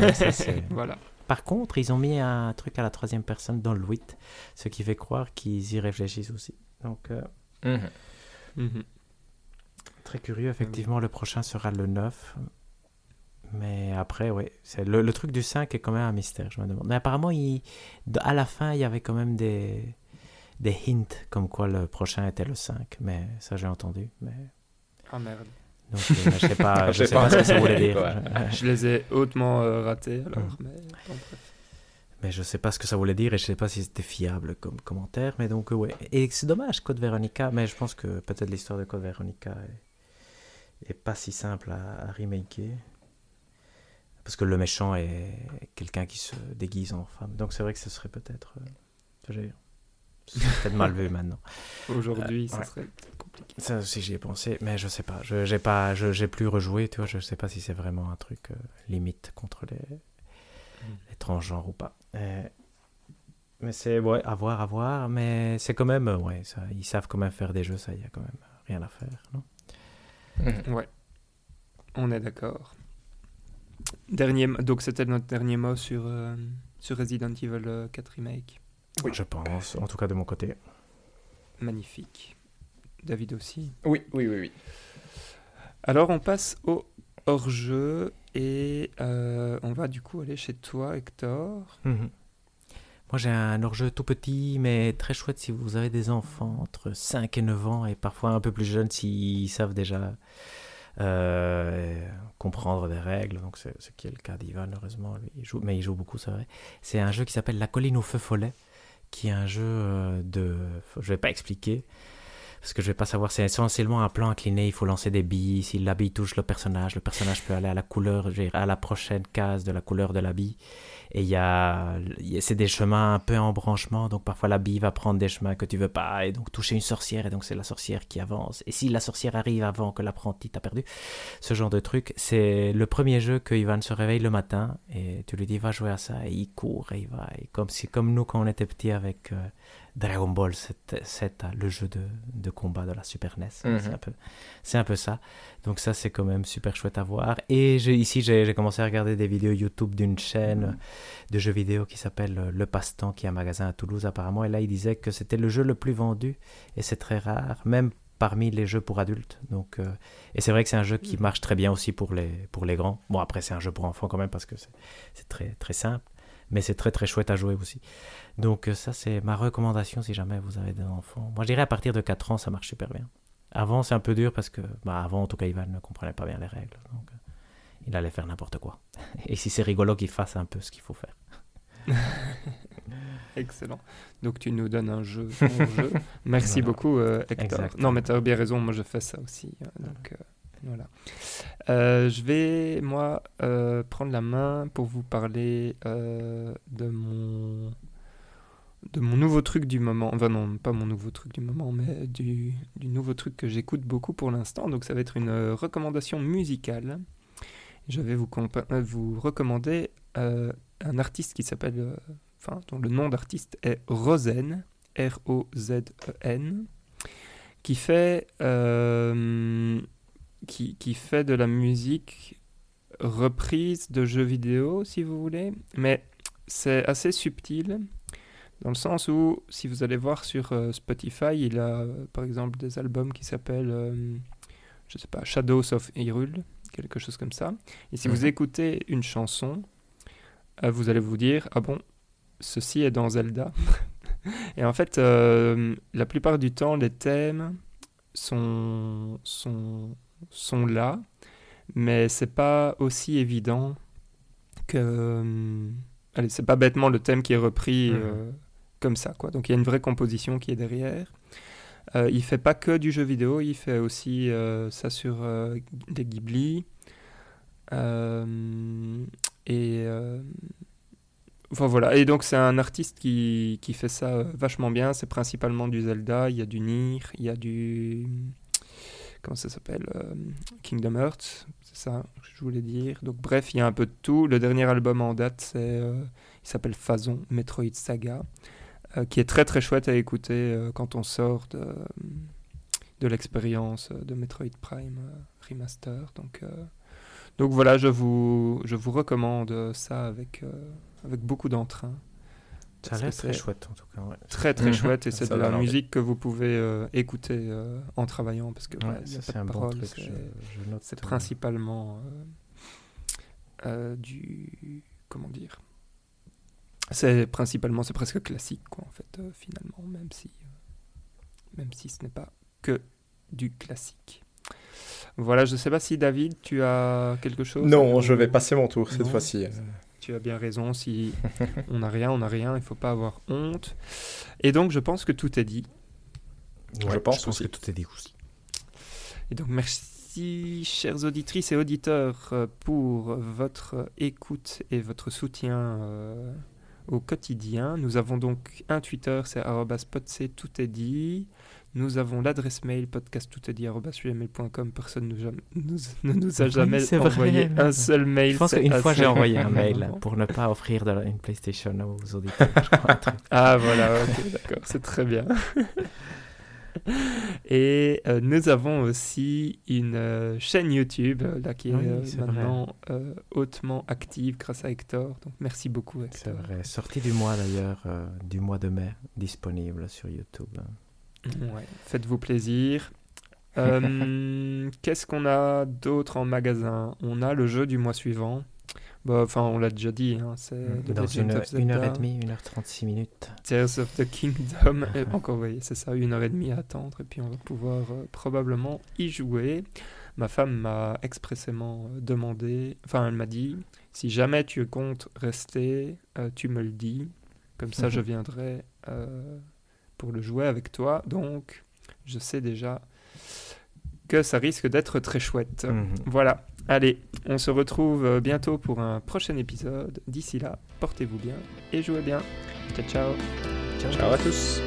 Ouais. Ça,
voilà.
Par contre, ils ont mis un truc à la troisième personne dans le 8, ce qui fait croire qu'ils y réfléchissent aussi. Donc, euh,
Mhm.
Mhm.
très curieux, effectivement, le prochain sera le 9. Mais après, oui, le, le truc du 5 est quand même un mystère, je me demande. Mais apparemment, il, à la fin, il y avait quand même des, des hints comme quoi le prochain était le 5. Mais ça, j'ai entendu. Mais...
Ah merde.
Donc, je sais pas,
Je sais pas
pas ce que ça voulait dire.
Ouais.
Je les ai hautement euh, ratés alors.
Mhm.
Mais, bon.
Mais je sais pas ce que ça voulait dire et je sais pas si c'était fiable comme commentaire. Mais donc, ouais. Et c'est dommage, Code Veronica. Mais je pense que peut-être l'histoire de Code Veronica est, est pas si simple à, à remaker. Parce que le méchant est quelqu'un qui se déguise en femme. Donc c'est vrai que ce serait peut-être. euh, je veux dire, ce serait peut-être mal vu maintenant.
Aujourd'hui,
Euh,
ça
ouais.
serait compliqué.
Ça aussi j'y ai pensé, mais je sais pas. Je j'ai pas, je- j'ai plus rejoué, tu vois. Je sais pas si c'est vraiment un truc euh, limite contre les, les transgenres ou pas. Euh, mais c'est ouais, à voir, à voir. Mais c'est quand même, euh, ouais, ça, ils savent quand même faire des jeux, ça, il y a quand même rien à faire, non?
Mhm.
Ouais. On est d'accord. Dernier, donc c'était notre dernier mot sur, euh, sur Resident Evil euh, 4 Remake.
Je pense, en tout cas de mon côté.
Magnifique. David aussi.
Oui, oui, oui, oui.
Alors on passe au hors-jeu et euh, on va du coup aller chez toi Hector.
Mhm. Moi, j'ai un hors-jeu tout petit, mais très chouette si vous avez des enfants entre 5 et 9 ans, et parfois un peu plus jeunes s'ils savent déjà euh, comprendre des règles. Donc, c'est ce qui est le cas d'Ivan, heureusement. Lui, il joue, mais il joue beaucoup, c'est vrai. C'est un jeu qui s'appelle La colline au feu follet, qui est un jeu euh, de. Je vais pas expliquer. Parce que je vais pas savoir, c'est essentiellement un plan incliné, il faut lancer des billes, si la bille touche le personnage, le personnage peut aller à la couleur, à la prochaine case de la couleur de la bille. Et il y a, y a- c'est des chemins un peu en branchement, donc parfois la bille va prendre des chemins que tu veux pas, et donc toucher une sorcière, et donc c'est la sorcière qui avance. Et si la sorcière arrive avant que l'apprenti t'a perdu, ce genre de truc, c'est le premier jeu que Ivan se réveille le matin, et tu lui dis va jouer à ça, et il court, et il va, et comme, si, comme nous quand on était petits avec euh, Dragon Ball 7, 7, le jeu de, de combat de la Super NES,
Mhm.
c'est un peu, c'est un peu ça. Donc ça c'est quand même super chouette à voir. Et ici j'ai commencé à regarder des vidéos YouTube d'une chaîne de jeux vidéo qui s'appelle euh, Le Passe-Temps, qui est un magasin à Toulouse apparemment. Et là, il disait que c'était le jeu le plus vendu, et c'est très rare, même parmi les jeux pour adultes. Donc, euh, et c'est vrai que c'est un jeu qui marche très bien aussi pour les, pour les grands. Bon, après, c'est un jeu pour enfants quand même, parce que c'est c'est très, très simple, mais c'est très très chouette à jouer aussi. Donc euh, ça, c'est ma recommandation si jamais vous avez des enfants. Moi, je dirais à partir de 4 ans, ça marche super bien. Avant, c'est un peu dur parce que, bah, avant, en tout cas, Ivan ne comprenait pas bien les règles. Donc, euh, il allait faire n'importe quoi. Et si c'est rigolo qu'il fasse un peu ce qu'il faut faire.
Excellent. Donc tu nous donnes un jeu. Merci
Voilà.
beaucoup euh, Hector. Non mais tu as bien raison, moi je fais ça aussi. hein, donc euh, voilà. Euh, je vais moi euh, prendre la main pour vous parler euh, de mon nouveau truc du moment. Enfin non, pas mon nouveau truc du moment, mais du, nouveau truc que j'écoute beaucoup pour l'instant. Donc ça va être une recommandation musicale. Je vais vous, vous recommander un artiste qui s'appelle, enfin le nom d'artiste est Rosen, R-O-Z-E-N, qui fait qui, qui fait de la musique reprise de jeux vidéo, si vous voulez, mais c'est assez subtil dans le sens où, si vous allez voir sur euh, Spotify, il a par exemple des albums qui s'appellent, euh, je sais pas, Shadows of Hyrule, quelque chose comme ça. Et si vous
Mhm.
écoutez une chanson, euh, vous allez vous dire, ah bon, ceci est dans Zelda. Et en fait, la plupart du temps, les thèmes sont, sont, sont là, mais c'est pas aussi évident que. euh, allez, c'est pas bêtement le thème qui est repris
Mhm.
euh, comme ça, quoi. Donc il y a une vraie composition qui est derrière. Euh, il fait pas que du jeu vidéo, il fait aussi euh, ça sur des Ghibli. Et enfin voilà. Et donc c'est un artiste qui, qui fait ça vachement bien. C'est principalement du Zelda. Il y a du Nier, il y a du comment ça s'appelle euh, Kingdom Hearts. C'est ça que je voulais dire. Donc bref, il y a un peu de tout. Le dernier album en date, c'est euh, il s'appelle Phazon Metroid Saga, euh, qui est très très chouette à écouter quand on sort de de l'expérience de Metroid Prime Remaster. Donc, donc voilà, je vous, je vous recommande ça avec, avec beaucoup d'entrain.
Ça a l'air très chouette en tout cas. ouais.
Très très chouette et c'est de la musique que vous pouvez euh, écouter euh, en travaillant parce que
Ouais,
ouais,
c'est un bon
paroles,
truc.
c'est-
Je, je note.
c'est principalement euh, euh, du comment dire c'est principalement c'est presque classique quoi en fait euh, finalement même si euh, même si ce n'est pas que du classique voilà je sais pas si David tu as quelque chose
Non, je vais passer mon tour cette fois-ci.
Tu as bien raison si on n'a rien on n'a rien il faut pas avoir honte et donc je pense que tout est dit
ouais,
pense aussi.
que tout est dit aussi.
Et donc merci chères auditrices et auditeurs euh, pour votre écoute et votre soutien euh, au quotidien. Nous avons donc un Twitter, c'est podc, tout est dit. Nous avons l'adresse mail podcasttoutestdit@gmail.com. Personne nous, jam- nous- ne nous a jamais
c'est
envoyé
vrai.
un seul mail.
Je pense
c'est
qu'une fois j'ai envoyé un mail pour ne pas offrir de la- une PlayStation aux auditeurs. je crois.
Ah voilà, ok, d'accord, c'est très bien. Et euh, nous avons aussi une euh, chaîne YouTube euh, là, qui est
Oui, c'est
maintenant hautement active grâce à Hector. Donc merci beaucoup
C'est
Hector.
vrai. Sortie du mois d'ailleurs, du mois de mai, disponible sur YouTube.
Ouais, Faites-vous plaisir. Euh, Qu'est-ce qu'on a d'autre en magasin? On a le jeu du mois suivant. Bah, Enfin, on l'a déjà dit, hein, c'est The
Dans une,
of
une heure et demie, une heure trente-six minutes.
Tears of the Kingdom. Et encore, oui, c'est ça, une heure et demie à attendre. Et puis, on va pouvoir euh, probablement y jouer. Ma femme m'a expressément euh, demandé, enfin, elle m'a dit si jamais tu comptes rester, euh, tu me le dis. Comme ça, je viendrai euh, pour le jouer avec toi. Donc, je sais déjà que ça risque d'être très chouette.
Mhm.
Voilà. Allez, on se retrouve euh, bientôt pour un prochain épisode. D'ici là, portez-vous bien et jouez bien. Ciao, ciao.
Ciao à tous.